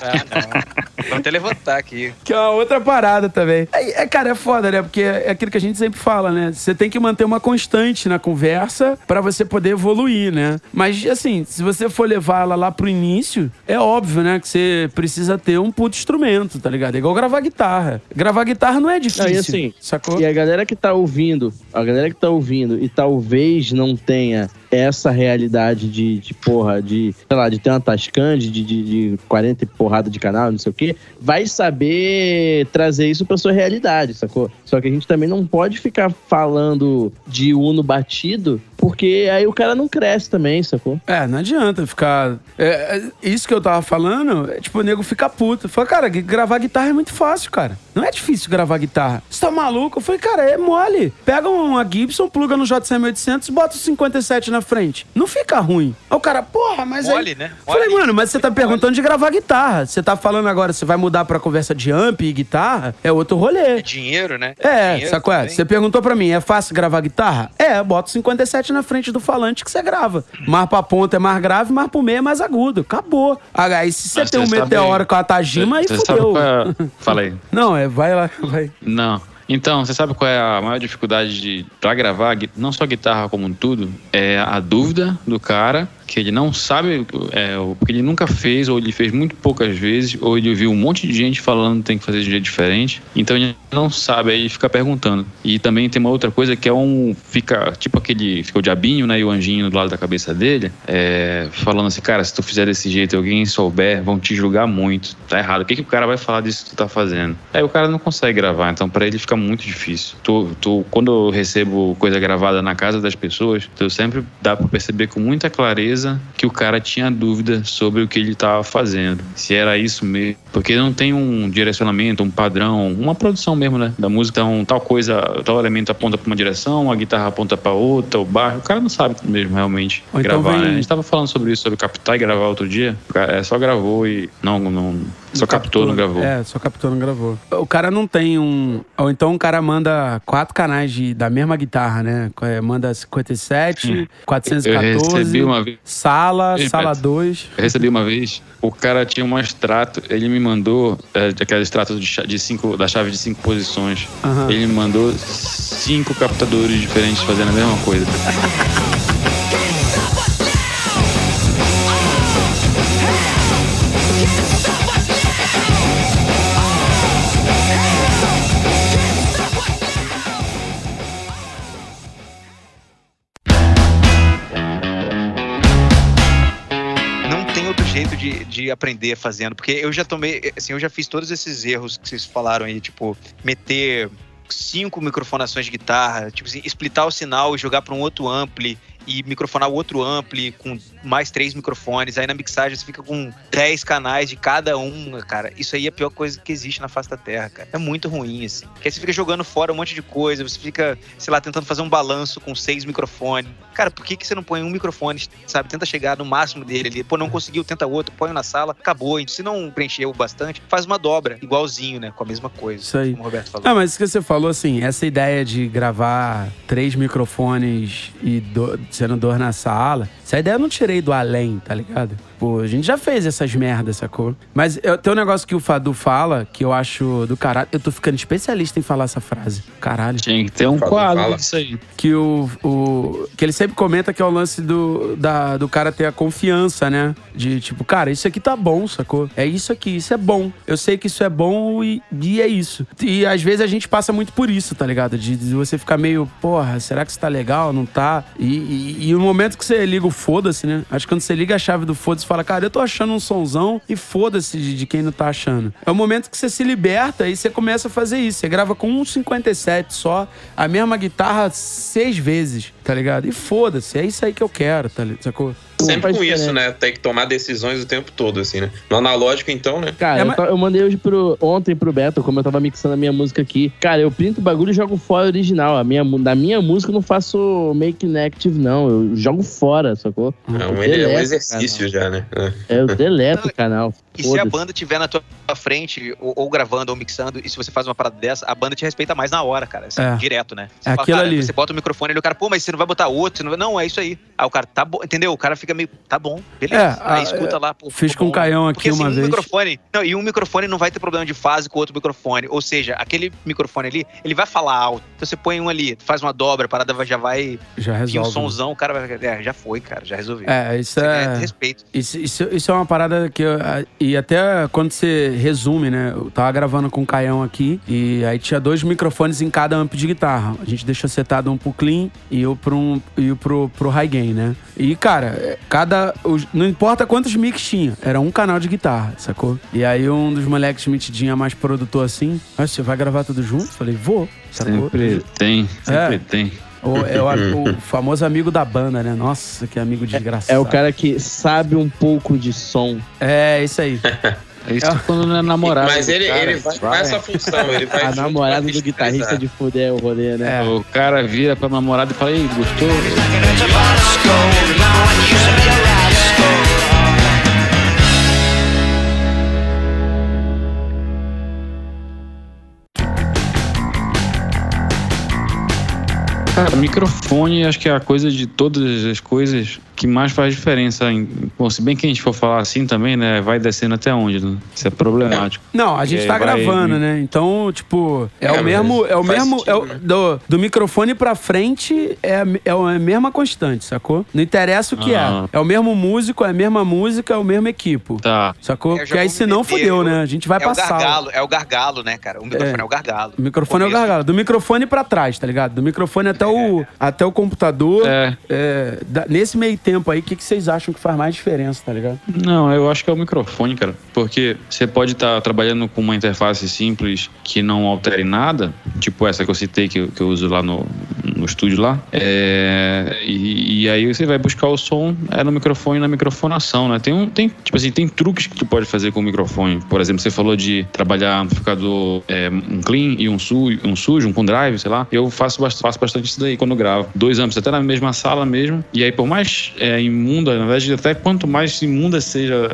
Ah, não. Vamos até levantar aqui. Que é uma outra parada também. É, é, cara, é foda, né? Porque é aquilo que a gente sempre fala, né? Você tem que manter uma constante na conversa para você poder evoluir, né? Mas, assim, se você for levar ela lá pro início, é óbvio, né? Que você precisa ter um puto instrumento, tá ligado? É igual gravar guitarra. Gravar guitarra não é difícil. e assim, sacou? E a galera que tá ouvindo, a galera que tá ouvindo e talvez não tenha essa realidade de, de porra, de, sei lá, de ter uma Tascam de, de, de 40 porrada de canal, não sei o quê, vai saber trazer isso pra sua realidade, sacou? Só que a gente também não pode ficar falando de Uno batido, porque aí o cara não cresce também, sacou? É, não adianta ficar. É, é isso que eu tava falando, é, tipo, o nego fica puto. Fala, cara, gravar guitarra é muito fácil, cara. Não é difícil gravar guitarra. Você tá maluco? Eu falei, cara, é mole. Pega uma Gibson, pluga no JCM 800 e bota o 57 na frente. Não fica ruim. Aí o cara, porra, mas mole, aí... né? Mole. Falei, mano, mas você tá perguntando mole. de gravar guitarra. Você tá falando agora, você vai mudar pra conversa de amp e guitarra? É outro rolê. É dinheiro, né? É, dinheiro sacou? É? Você perguntou pra mim, é fácil gravar guitarra? É, bota o 57 na frente do falante que você grava. Mais pra ponta é mais grave, mais pro meio é mais agudo. Acabou. Aí se você tem um meteoro com a Tajima, aí fudeu. É... Falei. Não, é, vai lá, vai. Não. Então, você sabe qual é a maior dificuldade de para gravar, não só guitarra como tudo? É a dúvida do cara que ele não sabe, é, porque ele nunca fez, ou ele fez muito poucas vezes, ou ele viu um monte de gente falando que tem que fazer de jeito diferente, então ele não sabe, aí ele fica perguntando. E também tem uma outra coisa que é um. Fica tipo aquele. Fica o diabinho, né? E o anjinho do lado da cabeça dele, é, falando assim, cara, se tu fizer desse jeito e alguém souber, vão te julgar muito. Tá errado. O que, que o cara vai falar disso que tu tá fazendo? Aí o cara não consegue gravar, então para ele fica muito difícil. Tu, tu, quando eu recebo coisa gravada na casa das pessoas, eu sempre dá pra perceber com muita clareza certeza que o cara tinha dúvida sobre o que ele estava fazendo, se era isso mesmo, porque não tem um direcionamento, um padrão, uma produção mesmo, né, da música, então tal coisa, tal elemento aponta para uma direção, a guitarra aponta para outra, o baixo, o cara não sabe mesmo realmente Ou então gravar, então vem... né? A gente estava falando sobre isso, sobre captar e gravar outro dia, é só gravou e não, não só captou, não gravou. É, só captou, não gravou. O cara não tem um. Ou então o cara manda quatro canais de, da mesma guitarra, né? É, manda 57, hum. 414. Eu recebi uma vez. Sala, Ei, sala 2. Eu recebi uma vez, o cara tinha um extrato, ele me mandou é, aquele extrato de, de cinco, da chave de cinco posições. Uhum. Ele me mandou cinco captadores diferentes fazendo a mesma coisa. aprender fazendo, porque eu já tomei, assim, eu já fiz todos esses erros que vocês falaram aí, tipo, meter cinco microfonações de guitarra, tipo assim, splitar o sinal e jogar para um outro ampli e microfonar o outro ampli com mais três microfones. Aí na mixagem você fica com dez canais de cada um, cara. Isso aí é a pior coisa que existe na face da Terra, cara. É muito ruim, assim. Porque aí você fica jogando fora um monte de coisa, você fica, sei lá, tentando fazer um balanço com seis microfones. Cara, por que, que você não põe um microfone, sabe? Tenta chegar no máximo dele ali. Pô, não conseguiu, tenta outro, põe na sala, acabou. Se não preencheu bastante, faz uma dobra, igualzinho, né? Com a mesma coisa. Isso aí. Como o Roberto falou. Ah, mas isso que você falou, assim, essa ideia de gravar três microfones e do, sendo dor na sala, essa ideia eu não tirei do além, tá ligado? Pô, a gente já fez essas merdas, sacou? Mas eu, tem um negócio que o Fadu fala que eu acho do caralho. Eu tô ficando especialista em falar essa frase. Caralho. Tinha que ter um quadro disso aí. Que o, o. Que ele sempre comenta que é o lance do, da, do cara ter a confiança, né? De tipo, cara, isso aqui tá bom, sacou? É isso aqui, isso é bom. Eu sei que isso é bom e, e é isso. E às vezes a gente passa muito por isso, tá ligado? De, de você ficar meio, porra, será que isso tá legal? Não tá? E, e, e no momento que você liga o foda-se, né? Acho que quando você liga a chave do foda-se fala, cara, eu tô achando um sonzão e foda-se de, de, quem não tá achando. É o momento que você se liberta e você começa a fazer isso. Você grava com um 57 só, a mesma guitarra seis vezes, tá ligado? E foda-se, é isso aí que eu quero, tá ligado? Sacou? Sempre com isso, né? Tem que tomar decisões o tempo todo, assim, né? No analógico, então, né? Cara, é, eu, eu, mandei hoje pro, ontem pro Beto, como eu tava mixando a minha música aqui. Cara, eu printo o bagulho e jogo fora original. A minha, da minha música eu não faço make inactive, não. Eu jogo fora, sacou? É um, é um exercício já, né? É, eu deleto o canal. E se a banda tiver na tua frente, ou, ou, gravando ou mixando, e se você faz uma parada dessa, a banda te respeita mais na hora, cara. Assim, é. Direto, né? Você, é fala, cara, ali. você bota o microfone e o cara, pô, mas você não vai botar outro? Não, não, é isso aí. Aí o cara, tá bom, entendeu? O cara fica meio, tá bom, beleza. É, aí escuta lá, pô. Fiz com o Caião aqui Porque, assim, uma um vez. Microfone, não, e um microfone não vai ter problema de fase com outro microfone. Ou seja, aquele microfone ali, ele vai falar alto. Então você põe um ali, faz uma dobra, a parada já vai. Já resolve. um somzão, o cara vai. É, já foi, cara, já resolveu. É, isso você é. Respeito. Isso, isso, isso é uma parada que. Eu, e até quando você resume, né? Eu tava gravando com o Caião aqui e aí tinha dois microfones em cada amp de guitarra. A gente deixou setado um pro clean e o pro, um, e pro, pro high gain, né? E, cara, cada. Não importa quantos mix tinha, era um canal de guitarra, sacou? E aí um dos moleques metidinha mais produtor assim, ah, você vai gravar tudo junto? Falei, vou, sacou? Sempre tem, sempre é. tem. O, é o, o, famoso amigo da banda, né? Nossa, que amigo desgraçado. É, é, o cara que sabe um pouco de som. É, isso aí. É isso quando não é namorado. Mas ele, cara, ele vai com essa função. Ele vai a namorada do guitarrista de fuder o rolê, né? É. O cara vira pra namorada e fala: Ei, gostou? Cara, microfone acho que é a coisa de todas as coisas que mais faz diferença. Em, bom, se bem que a gente for falar assim também, né? Vai descendo até onde, né? Isso é problemático. Não, a gente tá vai... gravando, né? Então, tipo, é, é o mesmo. É o mesmo. Sentido, é o, né? do, do microfone pra frente é, é a mesma constante, sacou? Não interessa o que ah. é. É o mesmo músico, é a mesma música, é o mesmo equipo. Tá. Sacou? Porque aí senão fudeu, né? A gente vai é passar. O gargalo, é o gargalo, né, cara? O microfone é, é o gargalo. O microfone é o gargalo. Do microfone pra trás, tá ligado? Do microfone até, o, é. até o computador. É. é da, nesse meio tempo aí, o que, que vocês acham que faz mais diferença, tá ligado? Não, eu acho que é o microfone, cara. Porque você pode estar tá trabalhando com uma interface simples que não altere nada, tipo essa que eu citei, que, que eu uso lá no, no estúdio lá. É, e, e, aí você vai buscar o som é no microfone na microfonação, né? Tem um, tem, tipo assim, tem truques que tu pode fazer com o microfone. Por exemplo, você falou de trabalhar amplificador é, um clean e um, su, um sujo, um com drive, sei lá. Eu faço, faço bastante isso daí quando gravo. Dois amplos até na mesma sala mesmo. E aí, por mais é, imunda, na verdade, até quanto mais imunda seja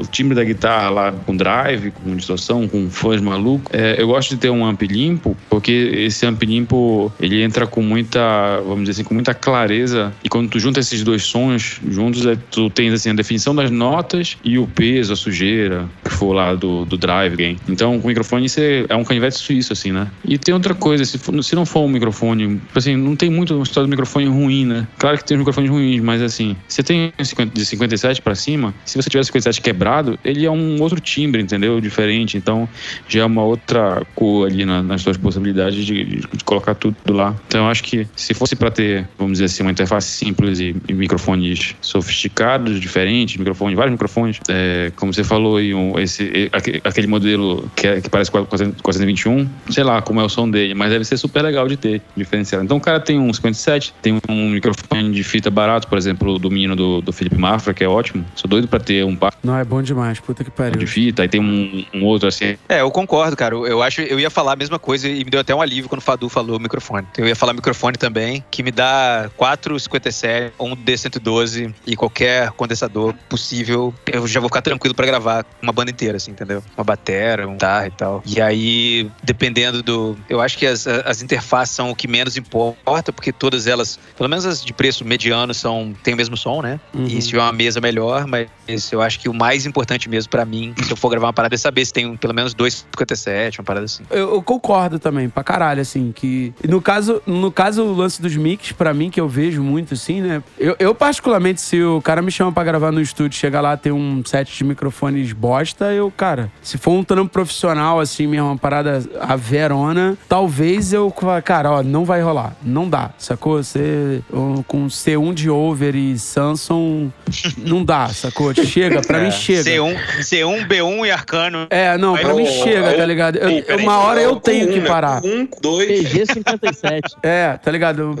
o timbre da guitarra lá com drive, com distorção, com fãs maluco, é, eu gosto de ter um amp limpo, porque esse amp limpo ele entra com muita, vamos dizer assim, com muita clareza. E quando tu junta esses dois sons juntos, é, tu tens assim a definição das notas e o peso, a sujeira que for lá do, do drive gain. Então, com o microfone você é um canivete suíço assim, né? E tem outra coisa, se, for, se não for um microfone, assim, não tem muito história do microfone ruim, né? Claro que tem microfones ruins, mas assim, você tem de 57 para cima, se você tiver 57 quebrado, ele é um outro timbre, entendeu? Diferente. Então já é uma outra cor ali na, nas suas possibilidades de, de, de, colocar tudo lá. Então eu acho que que se fosse para ter, vamos dizer assim, uma interface simples e, e microfones sofisticados, diferentes, microfones, vários microfones, é, como você falou aí, um, esse, aquele modelo que, é, que parece 421, sei lá como é o som dele, mas deve ser super legal de ter, diferenciado. Então o cara tem um 57, tem um microfone de fita barato, por exemplo, do menino do, do Felipe Mafra, que é ótimo. Sou doido para ter um par. Não, é bom demais, puta que pariu. De fita, aí tem um, um outro assim. É, eu concordo, cara. Eu acho, eu ia falar a mesma coisa e me deu até um alívio quando o Fadu falou microfone. Eu ia falar microfone também, que me dá 457, um D112 e qualquer condensador possível. Eu já vou ficar tranquilo para gravar uma banda inteira, assim, entendeu? Uma batera, um guitarra e tal. E aí, dependendo do. Eu acho que as, as interfaces são o que menos importa, porque todas elas, pelo menos as de preço mediano, são tem o mesmo som, né? Uhum. E se tiver uma mesa melhor, mas eu acho que o mais importante mesmo para mim, se eu for gravar uma parada, é saber se tem pelo menos 2,57, uma parada assim. Eu, eu, concordo também, pra caralho, assim, que. No caso, no caso, o lance dos mix, para mim, que eu vejo muito, assim, né? Eu, eu, particularmente, se o cara me chama para gravar no estúdio, chegar lá, ter um set de microfones bosta, eu, cara, se for um trampo profissional, assim, mesmo, uma parada a verona, talvez eu, cara, ó, não vai rolar. Não dá, sacou? Você, com C1 de over e Samsung, não dá, sacou? Chega, pra é. mim chega. C1, C1, B1 e Arcano. É, não, pra mim chega, tá ligado? Eu, uma hora eu tenho que parar. Um, dois. PG57. É, tá ligado?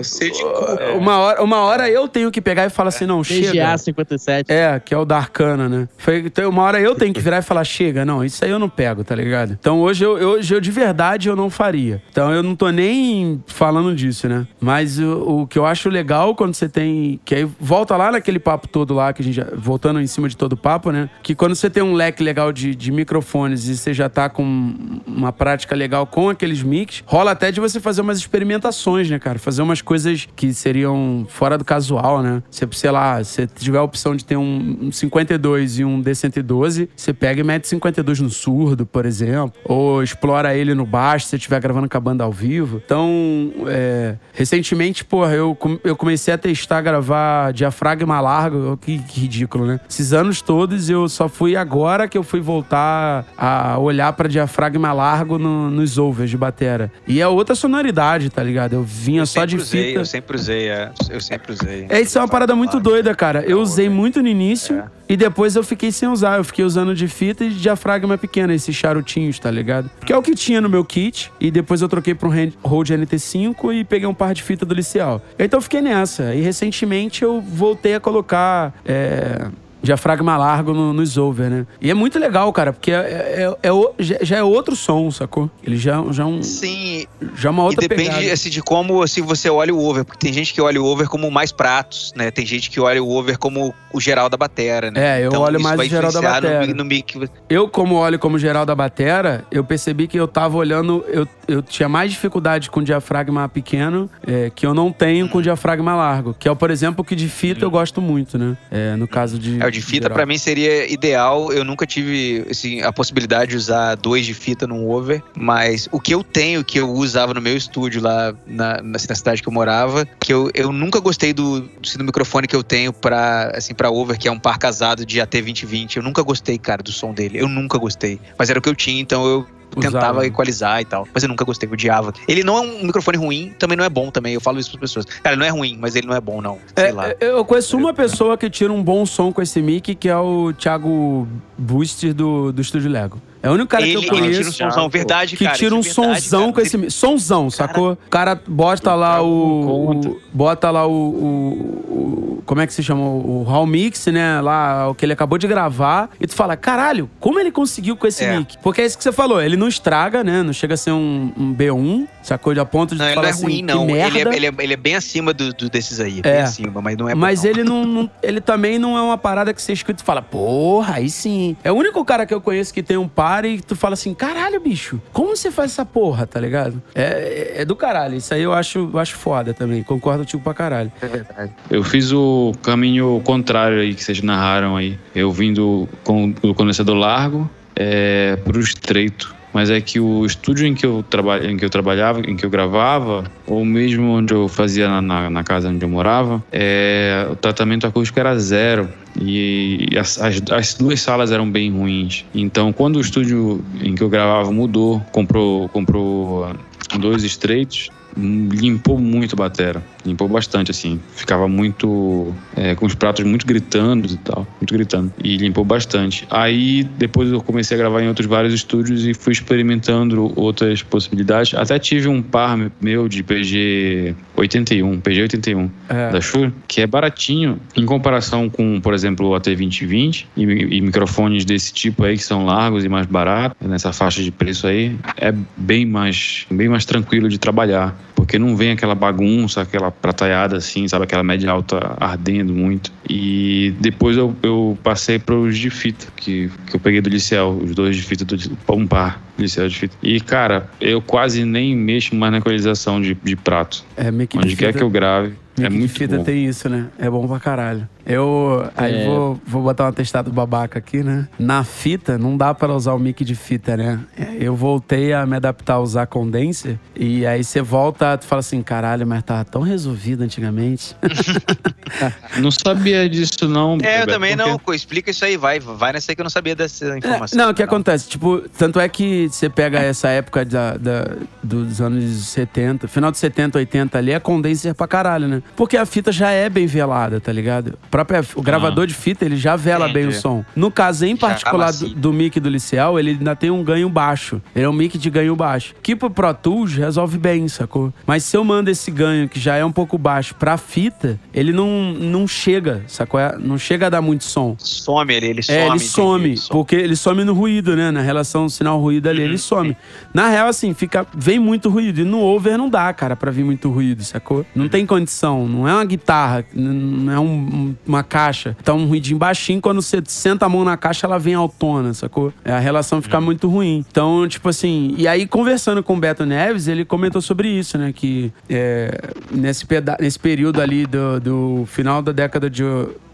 Uma hora, uma hora eu tenho que pegar e falar assim, não, chega. PGA 57. É, que é o da Arcana, né? Então, uma hora eu tenho que virar e falar, chega, não, isso aí eu não pego, tá ligado? Então hoje eu, hoje eu de verdade eu não faria. Então eu não tô nem falando disso, né? Mas o, o que eu acho legal quando você tem. Que aí volta lá naquele papo todo lá, que a gente já. Voltando em cima de todo o papo, né? Que quando você tem um leque legal de, de microfones e você já tá com uma prática legal com aqueles mix, rola até de você fazer umas experimentações, né, cara? Fazer umas coisas que seriam fora do casual, né? Você, sei lá, se tiver a opção de ter um, um 52 e um D112, você pega e mete 52 no surdo, por exemplo. Ou explora ele no baixo, se você estiver gravando com a banda ao vivo. Então, é, recentemente, porra, eu, eu comecei a testar gravar diafragma largo. Que, que ridículo, né? Esses anos todos eu só fui agora que eu fui voltar a olhar para diafragma largo no, nos overs de batera. E é outra sonoridade, tá ligado? Eu vinha eu só de usei, fita. Eu sempre usei, é. Eu sempre usei. É, isso é uma parada muito doida, cara. Eu usei muito no início. É. E depois eu fiquei sem usar. Eu fiquei usando de fita e de diafragma pequena, esses charutinhos, tá ligado? Que é o que tinha no meu kit. E depois eu troquei pra um Rode NT5 e peguei um par de fita do Liceal. Então eu fiquei nessa. E recentemente eu voltei a colocar. É diafragma largo no, nos over, né? E é muito legal, cara, porque é, é, é, é já é outro som, sacou? Ele já, já é um. Sim. Já é uma outra e depende pegada. Assim, de como assim, você olha o over, porque tem gente que olha o over como mais pratos, né? Tem gente que olha o over como o geral da batera, né? É, eu então, olho mais o geral da batera. No, no mic... Eu, como olho como geral da batera, eu percebi que eu tava olhando. Eu, eu tinha mais dificuldade com diafragma pequeno, é, que eu não tenho com diafragma largo. Que é, por exemplo, o que de fita eu gosto muito, né? É, no caso de. É, de fita para mim seria ideal. Eu nunca tive assim, a possibilidade de usar dois de fita num over, mas o que eu tenho, que eu usava no meu estúdio lá na, na cidade que eu morava, que eu, eu nunca gostei do, do, do microfone que eu tenho para assim, pra over, que é um par casado de AT2020. Eu nunca gostei, cara, do som dele. Eu nunca gostei. Mas era o que eu tinha, então eu tentava Usava. equalizar e tal. Mas eu nunca gostei, odiava. Ele não é um microfone ruim, também não é bom também. Eu falo isso para pessoas. Cara, ele não é ruim, mas ele não é bom, não. Sei é, lá. Eu conheço uma pessoa que tira um bom som com esse mic, que é o Thiago Booster do, do Estúdio Lego. É o único cara ele, que eu conheço. Ele tira um sonzão, verdade, que cara. Que tira um verdade, sonzão cara. com esse. Sonzão, sacou? O cara bota lá o, o. Bota lá o, o, Como é que se chama? O Raw Mix, né? Lá, o que ele acabou de gravar. E tu fala, caralho, como ele conseguiu com esse é. mic? Porque é isso que você falou, ele não estraga, né? Não chega a ser um, um B1, sacou? De a ponto de não, ele não é ruim, assim, não. Ele é, ele, é, ele é, bem acima do, do desses aí. É. Bem acima, mas não é Mas ele não, não, Ele também não é uma parada que você escuta e fala, porra, aí sim. É o único cara que eu conheço que tem um par e tu fala assim, caralho, bicho, como você faz essa porra, tá ligado? É, é, do caralho. Isso aí eu acho, eu acho foda também. Concordo tipo pra caralho. É verdade. Eu fiz o caminho contrário aí que vocês narraram aí. Eu vindo com o condensador largo é, pro estreito mas é que o estúdio em que eu, traba, em que eu trabalhava, em que eu gravava, ou mesmo onde eu fazia na, na, na casa onde eu morava, é, o tratamento acústico era zero. E as, as, as, duas salas eram bem ruins. Então, quando o estúdio em que eu gravava mudou, comprou, comprou dois estreitos, limpou muito a batera. Limpou bastante, assim. Ficava muito. É, com os pratos muito gritando e tal. Muito gritando. E limpou bastante. Aí depois eu comecei a gravar em outros vários estúdios e fui experimentando outras possibilidades. Até tive um par meu de PG 81, PG 81 é. da Shure, que é baratinho em comparação com, por exemplo, o AT2020 e, e microfones desse tipo aí que são largos e mais baratos, nessa faixa de preço aí, é bem mais, bem mais tranquilo de trabalhar, porque não vem aquela bagunça, aquela prataiada assim, sabe, aquela média alta ardendo muito. E depois eu, eu passei para os de fita, que, que eu peguei do Liceu, os dois de fita do um par Liceu de fita. E, cara, eu quase nem mexo mais na equalização de, de prato. É, Onde quer que eu grave. É muito fita bom. tem isso, né? É bom pra caralho. Eu aí é. vou, vou botar um atestado babaca aqui, né? Na fita, não dá para usar o mic de fita, né? Eu voltei a me adaptar a usar condenser e aí você volta, tu fala assim, caralho, mas tava tão resolvido antigamente. não sabia disso não. É, eu também porque... não. Explica isso aí, vai, vai nessa aí que eu não sabia dessa é, informação. É, não, o que não. acontece? Tipo, tanto é que você pega essa época da, da, dos anos 70, final de 70, 80 ali, é condenser pra caralho, né? Porque a fita já é bem velada, tá ligado? própria, o gravador ah. de fita, ele já vela Entendi. bem o som. No caso em particular do, do mic do Liceu, ele ainda tem um ganho baixo. Ele é um mic de ganho baixo. Que pro Pro Tools resolve bem, sacou? Mas se eu mando esse ganho, que já é um pouco baixo, pra fita, ele não, não chega, sacou? Não chega a dar muito som. Some ele, ele some. É, ele some, porque ele some no ruído, né? Na relação sinal-ruído ali, uhum. ele some. Na real, assim, fica, vem muito ruído. E no over não dá, cara, pra vir muito ruído, sacou? Não uhum. tem condição. Não é uma guitarra, não é um, uma caixa, tá um ruidinho baixinho, quando você senta a mão na caixa, ela vem autona, sacou? É, a relação fica uhum. muito ruim. Então, tipo assim, e aí conversando com o Beto Neves, ele comentou sobre isso, né? Que é, nesse, nesse período ali do, do final da década de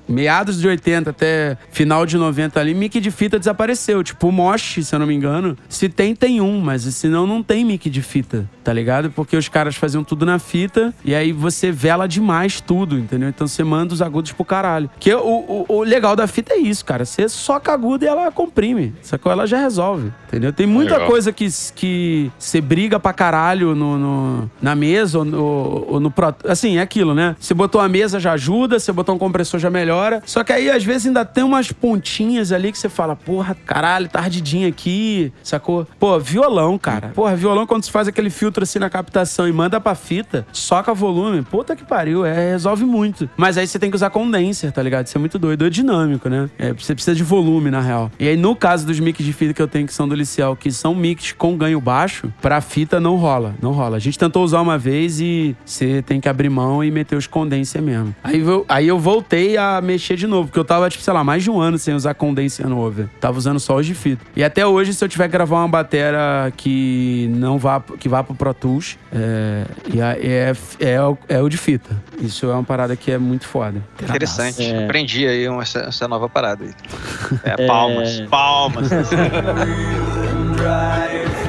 meados de 80 até final de 90 ali, mic de fita desapareceu. Tipo, o Mosh, se eu não me engano, se tem, tem um, mas senão não tem mic de fita, tá ligado? Porque os caras faziam tudo na fita e aí você vela demais tudo, entendeu? Então você manda os agudos pro caralho. Que o, o, o legal da fita é isso, cara. Você soca agudo e ela comprime. Sacou? Ela já resolve, entendeu? Tem muita legal. coisa que, que você briga pra caralho no, no na mesa ou no, ou no. Assim, é aquilo, né? Você botou a mesa já ajuda, você botou um compressor já melhora hora. Só que aí, às vezes, ainda tem umas pontinhas ali que você fala, porra, caralho, tá ardidinho aqui, sacou? Pô, violão, cara. Porra, violão, quando você faz aquele filtro assim na captação e manda pra fita, soca volume, puta que pariu, é, resolve muito. Mas aí você tem que usar condenser, tá ligado? Isso é muito doido, é dinâmico, né? É, você precisa de volume, na real. E aí, no caso dos mix de fita que eu tenho, que são do Liceu, que são mix com ganho baixo, pra fita não rola, não rola. A gente tentou usar uma vez e você tem que abrir mão e meter os condenser mesmo. Aí eu, aí eu voltei a mexer de novo, porque eu tava, tipo, sei lá, mais de um ano sem usar condenser no over. Tava usando só os de fita. E até hoje, se eu tiver que gravar uma bateria que não vá, que vá pro Pro Tools, é, é, é, é, o de fita. Isso é uma parada que é muito foda. Interessante. É. Aprendi aí essa, essa nova parada aí. É, palmas, é... palmas.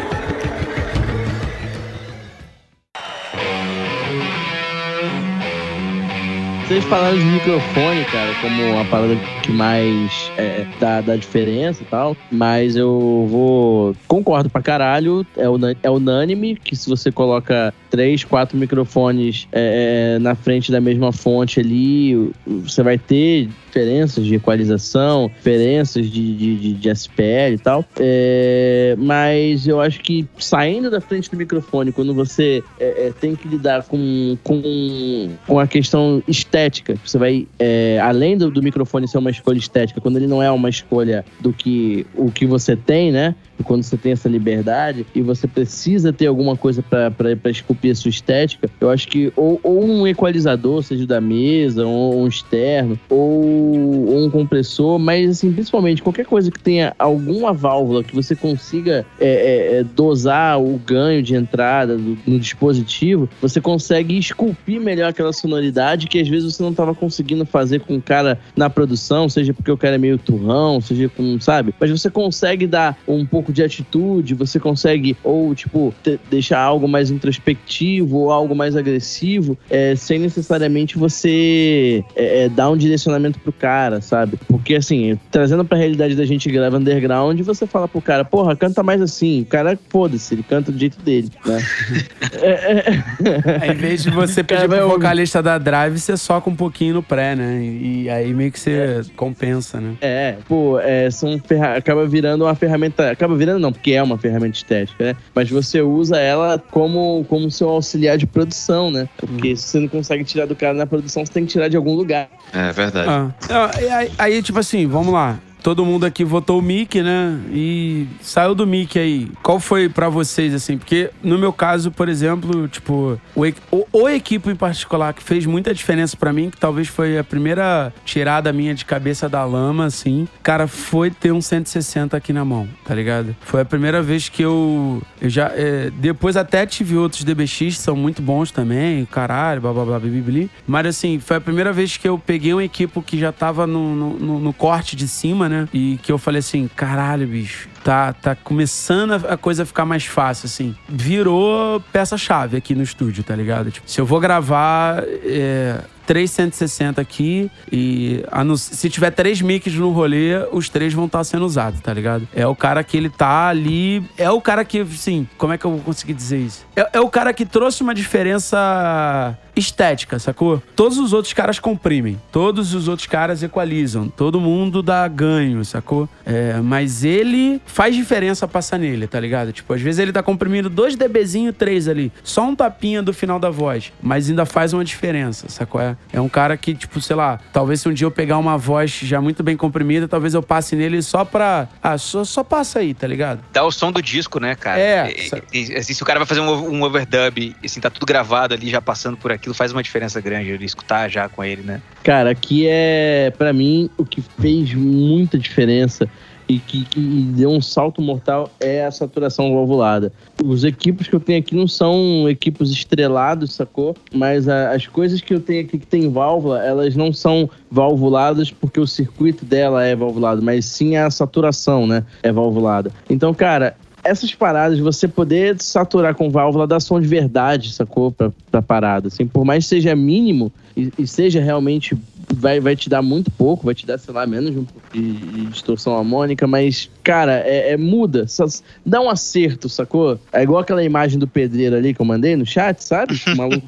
Vocês falaram de microfone, cara, como a parada que mais é, dá, dá diferença e tal, mas eu vou. Concordo pra caralho, é, é unânime que se você coloca três, quatro microfones é, é, na frente da mesma fonte ali, você vai ter diferenças de equalização, diferenças de, de, de, SPL e tal. É, mas eu acho que saindo da frente do microfone, quando você é, é, tem que lidar com, com, com a questão estética, você vai, é, além do, do microfone ser uma escolha estética, quando ele não é uma escolha do que o que você tem, né? quando você tem essa liberdade e você precisa ter alguma coisa para esculpir a sua estética, eu acho que ou, ou um equalizador, seja da mesa, ou um externo, ou, ou, um compressor, mas assim, principalmente qualquer coisa que tenha alguma válvula que você consiga é, é, é dosar o ganho de entrada do, no dispositivo, você consegue esculpir melhor aquela sonoridade que às vezes você não estava conseguindo fazer com o cara na produção, seja porque o cara é meio turrão, seja com, sabe? Mas você consegue dar um pouco de atitude, você consegue ou, tipo, deixar algo mais introspectivo ou algo mais agressivo, é, sem necessariamente você é, é dar um direcionamento pro cara, sabe? Porque, assim, trazendo pra realidade da gente grava underground, você fala pro cara, porra, canta mais assim. O cara, foda-se, ele canta do jeito dele, né? é, é... Em vez de você pedir pro vocalista da Drive, você soca um pouquinho no pré, né? E aí meio que você é. compensa, né? É, pô, é, são ferra... acaba virando uma ferramenta. Acaba virando, não, porque é uma ferramenta estética, né? Mas você usa ela como, como seu auxiliar de produção, né? Porque hum. se você não consegue tirar do cara na produção, você tem que tirar de algum lugar. É verdade. Ah. Aí, aí, tipo assim, vamos lá todo mundo aqui votou o Mickey, né? E saiu do Mickey aí. Qual foi para vocês, assim? Porque no meu caso, por exemplo, tipo, o, o, o equipe em particular que fez muita diferença para mim, que talvez foi a primeira tirada minha de cabeça da lama, assim, cara, foi ter um 160 aqui na mão, tá ligado? Foi a primeira vez que eu, eu já. É, depois até tive outros DBX são muito bons também, caralho, blá blá blá, blá, Mas assim, foi a primeira vez que eu peguei um equipe que já tava no, no, no corte de cima, né? Né? E que eu falei assim, caralho, bicho, tá, tá começando a coisa a ficar mais fácil, assim. Virou peça-chave aqui no estúdio, tá ligado? Tipo, se eu vou gravar é, 360 aqui e se tiver três mics no rolê, os três vão estar tá sendo usados, tá ligado? É o cara que ele tá ali. É o cara que, assim, como é que eu vou conseguir dizer isso? É, é o cara que trouxe uma diferença estética, sacou? Todos os outros caras comprimem, todos os outros caras equalizam, todo mundo dá ganho, sacou? É, mas ele faz diferença passar nele, tá ligado? Tipo, às vezes ele tá comprimindo dois dBzinho, três ali, só um tapinha do final da voz, mas ainda faz uma diferença, sacou? É, é um cara que, tipo, sei lá, talvez se um dia eu pegar uma voz já muito bem comprimida, talvez eu passe nele só pra. Ah, só, só passa aí, tá ligado? Dá o som do disco, né, cara? É. E, e, assim, se o cara vai fazer um, um overdub, assim, tá tudo gravado ali, já passando por aquilo, faz uma diferença grande ele escutar já com ele, né? Cara, aqui é, para mim, o que fez muita diferença e que, que, deu um salto mortal é a saturação valvulada. Os equipos que eu tenho aqui não são equipos estrelados, sacou? Mas a, as coisas que eu tenho aqui que tem válvula, elas não são valvuladas porque o circuito dela é valvulado, mas sim a saturação, né? É valvulada. Então, cara, essas paradas, você poder saturar com válvula dá som de verdade, sacou? Pra, pra parada. Assim, por mais que seja mínimo e, e seja realmente vai, vai te dar muito pouco, vai te dar, sei lá, menos de um pouco de, de distorção harmônica, mas, cara, é, é muda. Só, dá um acerto, sacou? É igual aquela imagem do pedreiro ali que eu mandei no chat, sabe? O maluco.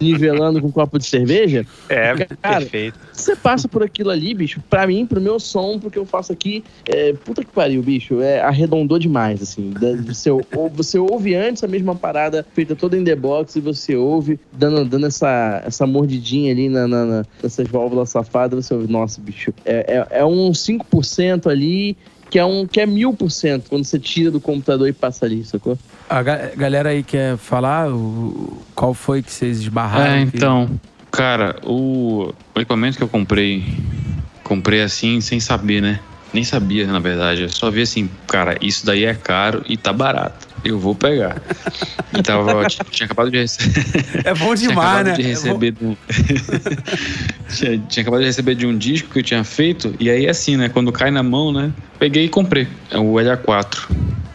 Nivelando com um copo de cerveja. É, cara, perfeito. Você passa por aquilo ali, bicho, pra mim, pro meu som, porque eu faço aqui, é, puta que pariu, bicho, é, arredondou demais, assim. Você, você ouve antes a mesma parada feita toda em the box e você ouve, dando, dando essa, essa mordidinha ali na, na, na nessas válvulas safadas, você ouve, nossa, bicho, é, é, é um 5% ali que é um que é mil por cento quando você tira do computador e passa ali, sacou? A ga galera aí quer falar o, qual foi que vocês esbarraram? É, então, que... cara, o, o equipamento que eu comprei, comprei assim sem saber, né? Nem sabia, na verdade. Eu só vi assim, cara, isso daí é caro e tá barato. Eu vou pegar. E tava, tinha, tinha acabado de receber. É bom demais, né? De receber é um... tinha, tinha acabado de receber de um disco que eu tinha feito. E aí, assim, né? Quando cai na mão, né? Peguei e comprei. É o LA4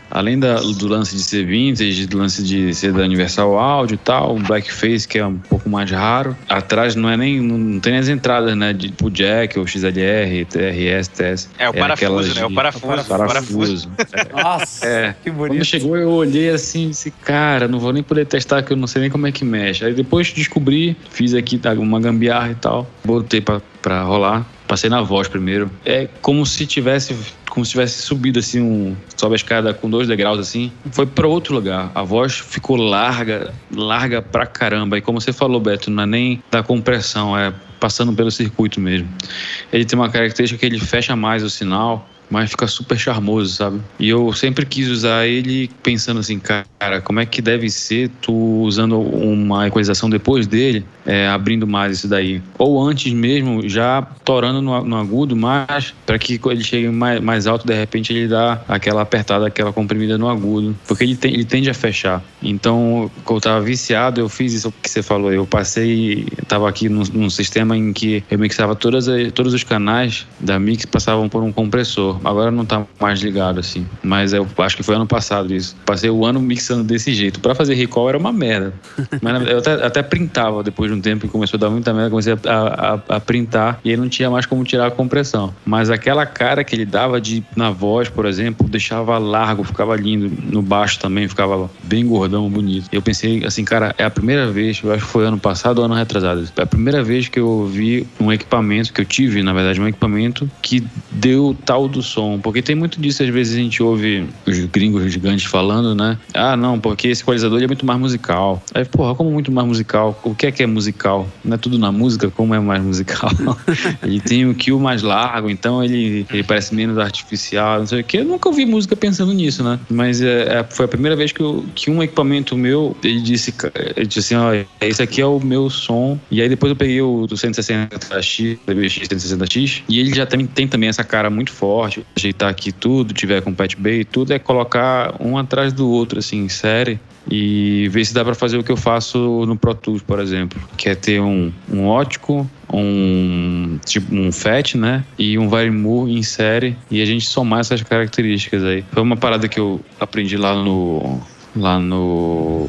além da, do lance de ser vintage, do lance de ser da Universal Audio e tal, o blackface que é um pouco mais raro. Atrás não é nem não tem as entradas, né, de tipo jack ou XLR, TRS, TS. É o é parafuso, né? O parafuso. parafuso. parafuso. Nossa, é. que bonito. Quando chegou eu olhei assim, e disse, cara, não vou nem poder testar que eu não sei nem como é que mexe. Aí depois descobri, fiz aqui tá, uma gambiarra e tal, botei para para rolar. Passei na voz primeiro. É como se tivesse como se tivesse subido assim um sobe a escada com dois degraus assim. Foi para outro lugar. A voz ficou larga, larga pra caramba. E como você falou, Beto, não é nem da compressão, é passando pelo circuito mesmo. Ele tem uma característica que ele fecha mais o sinal mas fica super charmoso, sabe? E eu sempre quis usar ele pensando assim, cara, como é que deve ser tu usando uma equalização depois dele, é, abrindo mais isso daí. Ou antes mesmo, já torando no, no agudo, mas para que ele chegue mais, mais alto, de repente ele dá aquela apertada, aquela comprimida no agudo, porque ele, tem, ele tende a fechar. Então, quando eu tava viciado, eu fiz isso que você falou, eu passei, tava aqui num, num sistema em que eu mixava todas, todos os canais da mix passavam por um compressor agora não tá mais ligado assim. Mas eu acho que foi ano passado isso. Passei o ano mixando desse jeito. Para fazer recall era uma merda merda. Mas eu até, até printava depois de um tempo que começou a dar muita merda, comecei a, a, a, printar e aí não tinha mais como tirar a compressão. Mas aquela cara que ele dava de na voz, por exemplo, deixava largo, ficava lindo. No baixo também ficava bem gordão, bonito. Eu pensei assim, cara, é a primeira vez, eu acho que foi ano passado ou ano retrasado, é a primeira vez que eu ouvi um equipamento, que eu tive, na verdade, um equipamento que deu tal do som. Porque tem muito disso, às vezes a gente ouve os gringos gigantes falando, né? Ah, não, porque esse equalizador é muito mais musical. Aí, porra, como muito mais musical? O que é que é musical? Não é tudo na música, como é mais musical? ele tem o kill mais largo, então ele, ele parece menos artificial, não sei o que. Eu nunca ouvi música pensando nisso, né? Mas é, é, foi a primeira vez que, eu, que um equipamento meu, ele disse, ele disse assim, ó, esse aqui é o meu som. E aí depois eu peguei o do 160X, DBX 160X, e ele já tem, tem também essa cara muito forte. Ajeitar aqui tudo, tiver com patch bay, tudo é colocar um atrás do outro, assim, em série e ver se dá para fazer o que eu faço no Pro Tools, por exemplo, que é ter um, um ótico, um tipo um FET, né, e um Varimu em série e a gente somar essas características aí. Foi uma parada que eu aprendi lá no lá no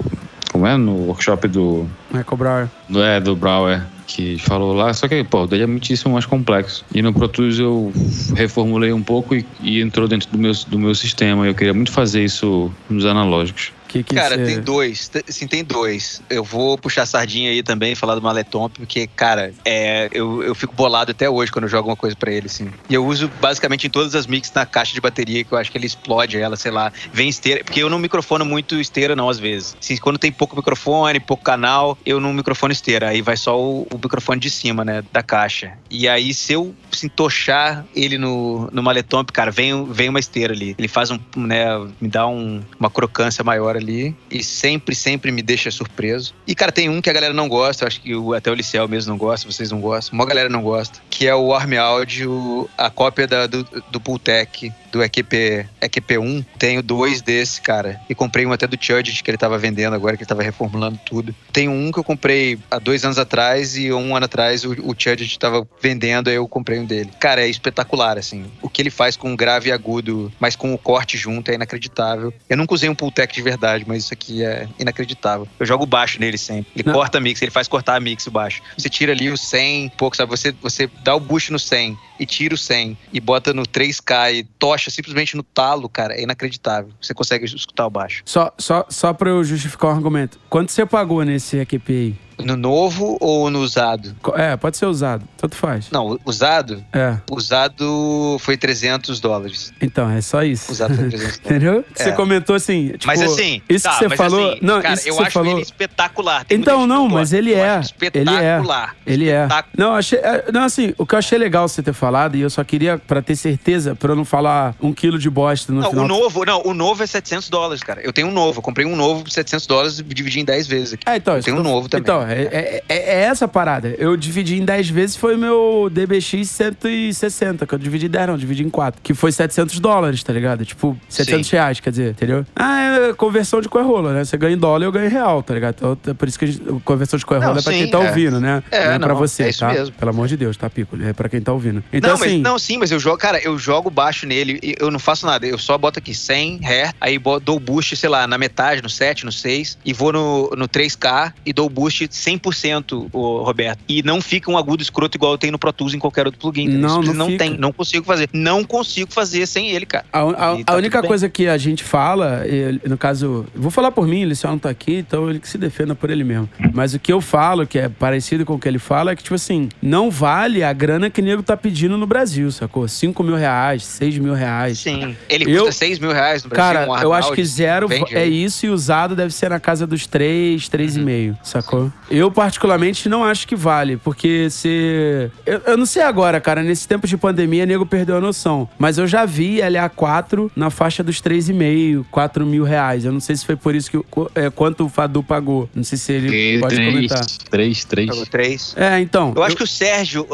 como é no workshop do Michael Brauer. Do, é, do Brauer que falou lá, só que, pô, o dele é muitíssimo mais complexo. E no Pro Tools eu reformulei um pouco e, e entrou dentro do meu, do meu sistema. Eu queria muito fazer isso nos analógicos. Que que cara, cê... tem dois. Sim, tem dois. Eu vou puxar a sardinha aí também, falar do Maletomp, porque, cara, é, eu, eu fico bolado até hoje quando eu jogo uma coisa para ele, assim. E eu uso basicamente em todas as mix na caixa de bateria, que eu acho que ele explode ela, sei lá. Vem esteira. Porque eu não microfono muito esteira, não, às vezes. Assim, quando tem pouco microfone, pouco canal, eu não microfone esteira. Aí vai só o, o microfone de cima, né, da caixa. E aí, se eu assim, tochar ele no, no Maletomp, cara, vem, vem uma esteira ali. Ele faz um, né, me dá um, uma crocância maior ali e sempre, sempre me deixa surpreso. E, cara, tem um que a galera não gosta, acho que até o Liceu mesmo não gosta, vocês não gostam, uma galera não gosta, que é o Arm Audio, a cópia da, do, do Pultec do EQP, EQP1. Tenho dois desse, cara. E comprei um até do Chudge, que ele tava vendendo agora, que ele tava reformulando tudo. Tenho um que eu comprei há dois anos atrás e um ano atrás o, o Chudge tava vendendo, aí eu comprei um dele. Cara, é espetacular, assim. O que ele faz com grave e agudo, mas com o corte junto, é inacreditável. Eu nunca usei um Pultec de verdade, mas isso aqui é inacreditável. Eu jogo baixo nele sempre. Ele Não. corta mix, ele faz cortar a mix o baixo. Você tira ali o 100, pouco, sabe? Você, você dá o boost no 100 e tira o 100 e bota no 3K e tocha simplesmente no talo, cara, é inacreditável. Você consegue escutar o baixo. Só, só, só pra eu justificar o argumento. Quanto você pagou nesse EQP aí? No novo ou no usado? É, pode ser usado. Tanto faz. Não, usado? É. Usado foi 300 dólares. Então, é só isso. Usado foi 300 dólares. Entendeu? É. Você comentou assim. Tipo, mas assim. Isso tá, que você falou. Assim, não, cara, isso eu que acho falou... ele espetacular. Tem então, não, mas ele é. Espetacular. Ele é. Ele é. Não, achei. É, não, assim, o que eu achei legal você ter falado, e eu só queria, pra ter certeza, pra eu não falar um quilo de bosta no não, final. O novo, não, o novo é 700 dólares, cara. Eu tenho um novo. Eu comprei um novo por 700 dólares e dividi em 10 vezes aqui. É, então. Eu tenho um novo também. Então, é, é, é é essa parada. Eu dividi em 10 vezes, foi o meu DBX 160, que eu dividi em 10, não, dividi em 4. Que foi 700 dólares, tá ligado? Tipo, 700 Sim. reais, quer dizer, entendeu? Ah, é conversão de coerrola, né? Você ganha em dólar eu ganho em real, tá ligado? Então, é por isso que a gente, conversão de coerrola é pra sim, quem tá é. ouvindo, né? É, não é não, pra você, é tá? Mesmo. Pelo amor de Deus, tá, Pico? É pra quem tá ouvindo. Então, não, assim... Mas, não, sim, mas eu jogo, cara, eu jogo baixo nele, eu não faço nada. Eu só boto aqui 100 Hz, aí dou boost, sei lá, na metade, no 7, no 6, e vou no, no 3K e dou boost 100%, o Roberto. E não fica um agudo escroto igual eu tenho no Pro Tools em qualquer outro plugin. Não, não, não tem, não consigo fazer. Não consigo fazer sem ele, cara. A, a, tá a única coisa que a gente fala, no caso, vou falar por mim, ele só não tá aqui, então ele que se defenda por ele mesmo. Mas o que eu falo, que é parecido com o que ele fala, é que, tipo assim, não vale a grana que o nego tá pedindo no Brasil, sacou? 5 mil reais, 6 mil reais. Sim. Ele eu, custa 6 mil reais no Brasil. Cara, um eu acho que zero é isso e usado deve ser na casa dos 3, 3,5, uhum. sacou? Sim. Eu, particularmente, não acho que vale, porque se. Eu, eu, não sei agora, cara, nesse tempo de pandemia, nego perdeu a noção. Mas eu já vi LA4 na faixa dos 3,5, 4 mil reais. Eu não sei se foi por isso que. É, quanto o Fadu pagou. Não sei se ele pode três, comentar. 3, 3. Pagou 3. É, então. Eu acho que o Sérgio,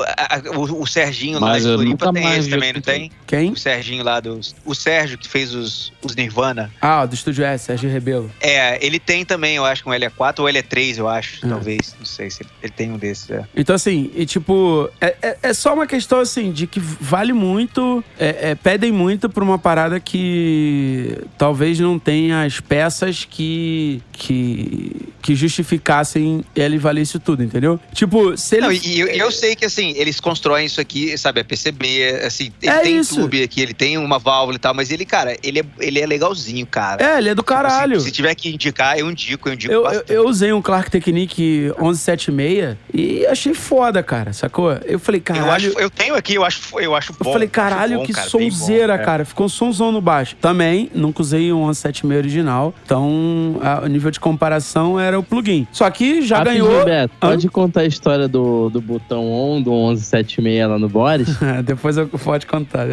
o, o Serginho lá de Floripa tem esse também, não tem? Quem? O Serginho lá dos. O Sérgio que fez os, os Nirvana. Ah, do Estúdio S, Sérgio Rebelo. É, ele tem também, eu acho, um LA4 ou LA3, eu acho, talvez. Talvez. Não sei se ele tem um desses, é. Então, assim, e tipo, é, é, é só uma questão, assim, de que vale muito, é, é, pedem muito pra uma parada que talvez não tenha as peças que, que, que justificassem ele valer isso tudo, entendeu? Tipo, se ele... Não, e eu, eu, sei que, assim, eles constroem isso aqui, sabe, é PCB, assim, ele é tem isso. tube aqui, ele tem uma válvula e tal, mas ele, cara, ele é, ele é legalzinho, cara. É, ele é do tipo, caralho. Se, se tiver que indicar, eu indico, eu indico eu, eu, eu, usei um Clark Technique 1176 e achei foda, cara, sacou? Eu falei, caralho. Eu, acho, eu tenho aqui, eu acho, eu acho bom. Eu falei, caralho, bom, que cara, sonzeira, bom, cara. Ficou um somzão no baixo. Também, nunca usei um 1176 original. Então, a, o nível de comparação era o plugin. Só que já Rapidinho, ganhou. Beto, pode contar a história do, do botão on do 1176 lá no Boris? Depois eu pode contar.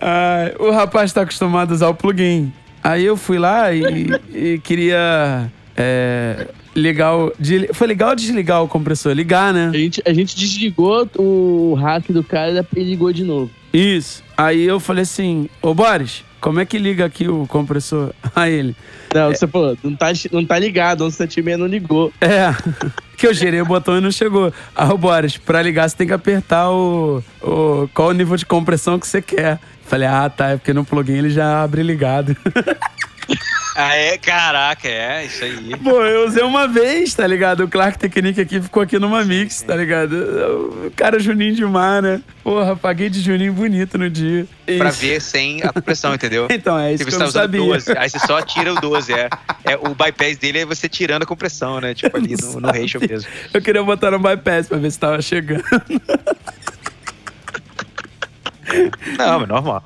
ah, o rapaz está acostumado a usar o plugin. Aí eu fui lá e, e queria é, ligar o. De, foi legal desligar o compressor? Ligar, né? A gente, a gente desligou o hack do cara e ligou de novo. Isso. Aí eu falei assim, ô Boris, como é que liga aqui o compressor? Aí ele. Não, é, você falou, não tá, não tá ligado, 1176 não ligou. É. Que eu gerei o botão e não chegou. Ah, o Boris, pra ligar você tem que apertar o, o. Qual o nível de compressão que você quer. Falei, ah, tá, é porque no plugin ele já abre ligado. Ah, é? Caraca, é, isso aí. Pô, eu usei uma vez, tá ligado? O Clark Technique aqui ficou aqui numa mix, tá ligado? O cara Juninho de Mar, né? Porra, paguei de Juninho bonito no dia. Pra ver sem a pressão, entendeu? então, é isso tipo, que eu tá sabia. 12, aí você só tira o 12, é. é. O bypass dele é você tirando a compressão, né? Tipo ali no, no ratio mesmo. Eu queria botar no bypass pra ver se tava chegando. Não, é normal.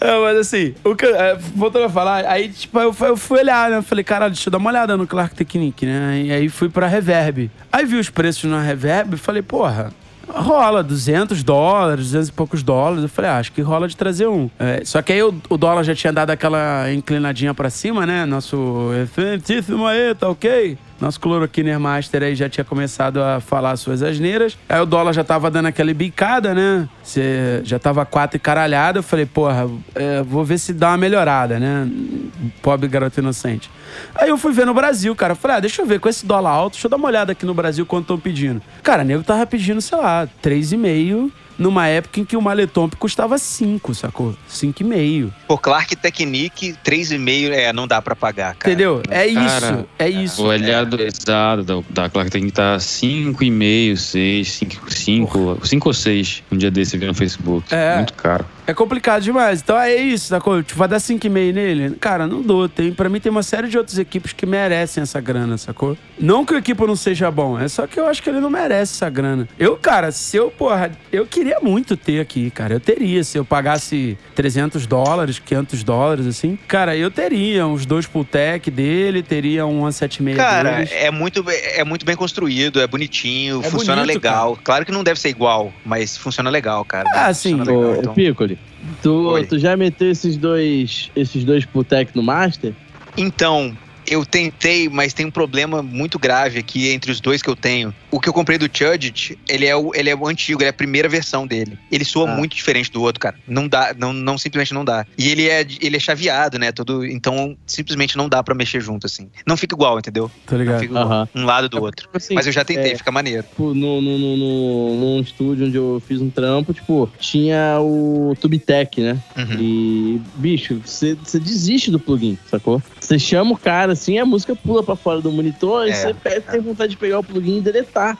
É, mas assim, o que, é, voltando a falar, aí tipo, eu, eu fui olhar, né? Falei, caralho, deixa eu dar uma olhada no Clark Technique, né? E aí fui pra Reverb. Aí vi os preços na Reverb e falei, porra, rola 200 dólares, 200 e poucos dólares. Eu falei, ah, acho que rola de trazer um. É, só que aí o, o, dólar já tinha dado aquela inclinadinha pra cima, né? Nosso efetíssimo aí, tá ok? Nosso cloroquiner master aí já tinha começado a falar suas asneiras. Aí o dólar já tava dando aquela bicada, né? Cê já tava quatro e caralhada. Eu falei, porra, é, vou ver se dá uma melhorada, né? Pobre garoto inocente. Aí eu fui ver no Brasil, cara. Falei, ah, deixa eu ver, com esse dólar alto, deixa eu dar uma olhada aqui no Brasil quanto estão pedindo. Cara, nego tava pedindo, sei lá, 3,5 numa época em que o Maletomp custava 5, sacou? 5,5. Pô, Clark Technique, 3,5, é, não dá pra pagar, cara. Entendeu? É isso, é isso. O olhado é. exato da, da Clark Technique tá 5,5, 6, 5, 5, 5 ou 6. Um dia desse eu vi no Facebook. É. Muito caro. É complicado demais. Então é isso, sacou? Tipo, vai dar 5,5 nele? Cara, não dou. Tem, pra mim tem uma série de outras equipes que merecem essa grana, sacou? Não que o equipe não seja bom, é só que eu acho que ele não merece essa grana. Eu, cara, se eu, porra, eu queria muito ter aqui, cara. Eu teria. Se eu pagasse 300 dólares, 500 dólares, assim, cara, eu teria uns dois Pultec dele, teria um 176 Cara, deles. é muito, é muito bem construído, é bonitinho, é funciona bonito, legal. Cara. Claro que não deve ser igual, mas funciona legal, cara. Ah, sim. Legal, então... Piccoli, tu, tu já meteu esses dois, esses dois Pultec no Master? Então, eu tentei, mas tem um problema muito grave aqui entre os dois que eu tenho. O que eu comprei do Chudget, ele é o, ele é o antigo, ele é a primeira versão dele. Ele soa ah. muito diferente do outro, cara. Não dá, não, não simplesmente não dá. E ele é, ele é chaveado, né? Tudo, então simplesmente não dá para mexer junto assim. Não fica igual, entendeu? Tá ligado. Não fica igual, um lado do outro. Assim, mas eu já tentei, é, fica maneiro. Tipo, no, no, no, no, num estúdio onde eu fiz um trampo, tipo, tinha o TubeTech, né? Uhum. E, bicho, você desiste do plugin, sacou? Você chama o cara assim, a música pula para fora do monitor é, e você tem vontade de pegar o plugin e deletar.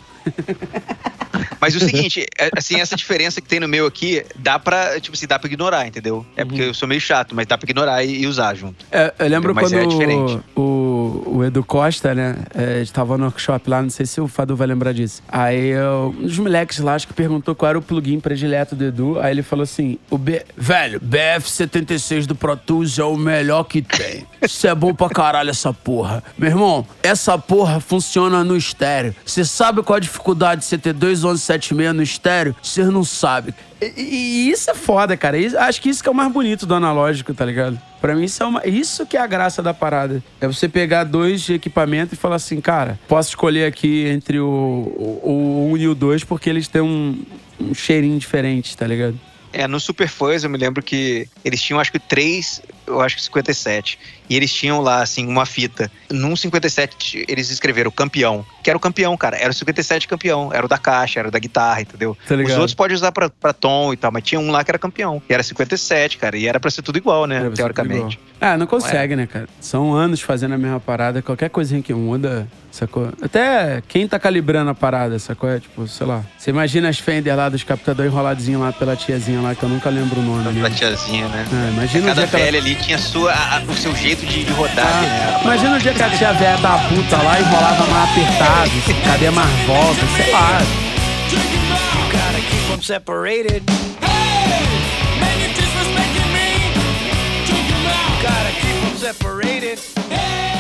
Mas o seguinte, é, assim, essa diferença que tem no meu aqui, dá pra, tipo assim, dá pra ignorar, entendeu? É porque uhum. eu sou meio chato, mas dá pra ignorar e, e usar junto. É, eu lembro quando é o, o, Edu Costa, né, é, estava no workshop lá, não sei se o Fadu vai lembrar disso. Aí eu, um dos moleques lá, acho que perguntou qual era o plugin predileto do Edu, aí ele falou assim, o B... Velho, BF76 do Pro Tools é o melhor que tem. Isso é bom pra caralho essa porra. Meu irmão, essa porra funciona no estéreo. Você sabe qual a dificuldade de você ter dois 1176 no estéreo? Você não sabe. E, e, isso é foda, cara. acho que isso que é o mais bonito do analógico, tá ligado? Pra mim, isso é uma, isso que é a graça da parada. É você pegar dois equipamentos e falar assim, cara, posso escolher aqui entre o, o, o 1 e o 2 porque eles têm um, um cheirinho diferente, tá ligado? É, no Super Fuzz eu me lembro que eles tinham acho que três eu acho que 57. E eles tinham lá, assim, uma fita. Num 57, eles escreveram campeão. Que era o campeão, cara. Era o 57 campeão. Era o da caixa, era o da guitarra, entendeu? Tá Os outros pode usar pra, pra tom e tal, mas tinha um lá que era campeão. E era 57, cara. E era pra ser tudo igual, né? Teoricamente. Ah, não consegue, não é? né, cara? São anos fazendo a mesma parada. Qualquer coisinha que muda, sacou? Até quem tá calibrando a parada, sacou? É, tipo, sei lá. Você imagina as Fender lá dos captadores enroladinhos lá pela tiazinha lá, que eu nunca lembro o nome. Pela tiazinha, né? É, imagina Cada velha ali tinha sua, a, o seu jeito de, de rodar. Ah, né? Imagina o dia que a tia velha da puta lá enrolava mais apertado, cadê mais volta, sei lá. separated. Hey, man, you disrespecting me. Gotta keep them separated. Hey.